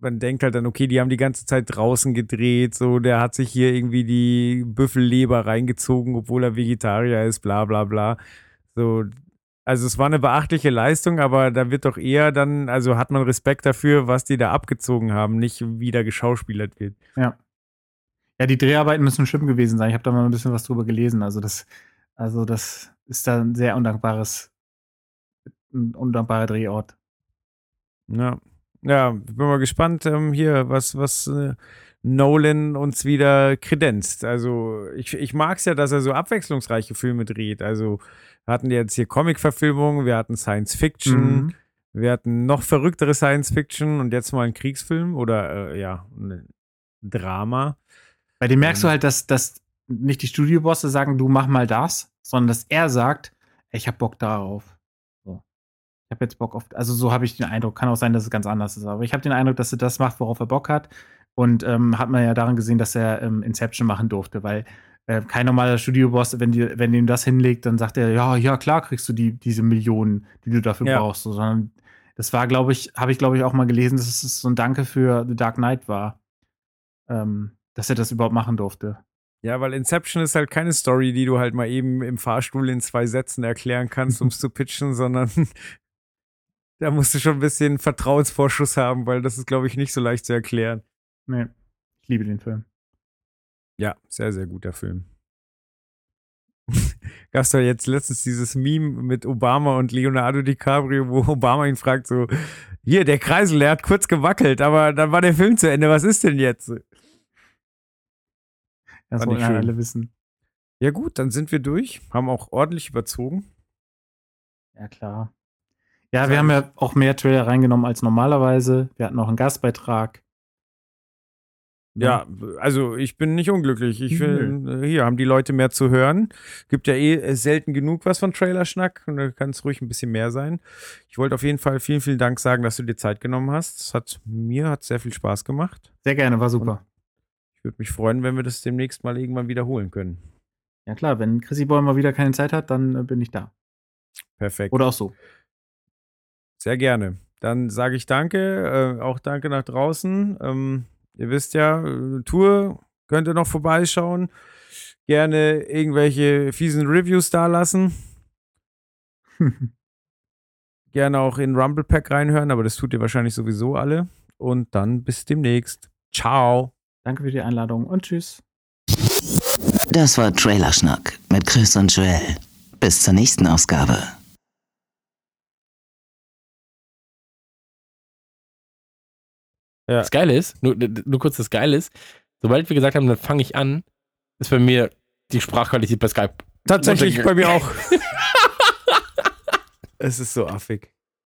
man denkt halt dann, okay, die haben die ganze Zeit draußen gedreht. So, der hat sich hier irgendwie die Büffelleber reingezogen, obwohl er Vegetarier ist, bla bla bla. So. Also es war eine beachtliche Leistung, aber da wird doch eher dann, also hat man Respekt dafür, was die da abgezogen haben, nicht wie da geschauspielert wird. Ja. Ja, die Dreharbeiten müssen schlimm gewesen sein. Ich habe da mal ein bisschen was drüber gelesen. Also das, also das ist da ein sehr undankbares, ein undankbarer Drehort. Ja, ja, bin mal gespannt ähm, hier, was, was äh, Nolan uns wieder kredenzt. Also ich, ich mag es ja, dass er so abwechslungsreiche Filme dreht. Also wir hatten jetzt hier Comic-Verfilmungen, wir hatten Science Fiction, Mhm. wir hatten noch verrücktere Science Fiction und jetzt mal einen Kriegsfilm oder äh, ja, ein Drama. Bei dem merkst Ähm. du halt, dass, dass nicht die Studiobosse sagen, du mach mal das, sondern dass er sagt, ich hab Bock darauf. So. Ich habe jetzt Bock auf, also so habe ich den Eindruck. Kann auch sein, dass es ganz anders ist, aber ich habe den Eindruck, dass er das macht, worauf er Bock hat. Und ähm, hat man ja daran gesehen, dass er ähm, Inception machen durfte, weil äh, kein normaler Studioboss, wenn, die, wenn ihm das hinlegt, dann sagt er, ja, ja, klar kriegst du die, diese Millionen, die du dafür Ja. brauchst. So, sondern das war, glaube ich, habe ich, glaube ich, auch mal gelesen, dass es so ein Danke für The Dark Knight war. Ähm, dass er das überhaupt machen durfte. Ja, weil Inception ist halt keine Story, die du halt mal eben im Fahrstuhl in zwei Sätzen erklären kannst, um es zu pitchen, sondern da musst du schon ein bisschen Vertrauensvorschuss haben, weil das ist, glaube ich, nicht so leicht zu erklären. Nee, ich liebe den Film. Ja, sehr, sehr guter Film. Gab's da jetzt letztens dieses Meme mit Obama und Leonardo DiCaprio, wo Obama ihn fragt so, hier, der Kreisel, der hat kurz gewackelt, aber dann war der Film zu Ende, was ist denn jetzt? Das wollen ja alle wissen. Ja gut, dann sind wir durch, haben auch ordentlich überzogen. Ja, klar. Ja, wir haben ja auch mehr Trailer reingenommen als normalerweise. Wir hatten auch einen Gastbeitrag. Ja, also ich bin nicht unglücklich. Ich will, äh, hier haben die Leute mehr zu hören. Gibt ja eh äh, selten genug was von Trailerschnack und da kann es ruhig ein bisschen mehr sein. Ich wollte auf jeden Fall vielen, vielen Dank sagen, dass du dir Zeit genommen hast. Es hat mir hat sehr viel Spaß gemacht. Sehr gerne, war super. Ich würde mich freuen, wenn wir das demnächst mal irgendwann wiederholen können. Ja, klar, wenn Chrissy Boy mal wieder keine Zeit hat, dann äh, bin ich da. Perfekt. Oder auch so. Sehr gerne. Dann sage ich danke, äh, auch danke nach draußen. Ähm, ihr wisst ja, Tour könnt ihr noch vorbeischauen. Gerne irgendwelche fiesen Reviews da lassen. Gerne auch in Rumble Pack reinhören, aber das tut ihr wahrscheinlich sowieso alle. Und dann bis demnächst. Ciao. Danke für die Einladung und tschüss. Das war Trailerschnack mit Chris und Joel. Bis zur nächsten Ausgabe. Ja. Das Geile ist, nur, nur kurz das Geile ist, sobald wir gesagt haben, dann fange ich an, ist bei mir die Sprachqualität bei Skype. Tatsächlich bei mir auch. es ist so affig.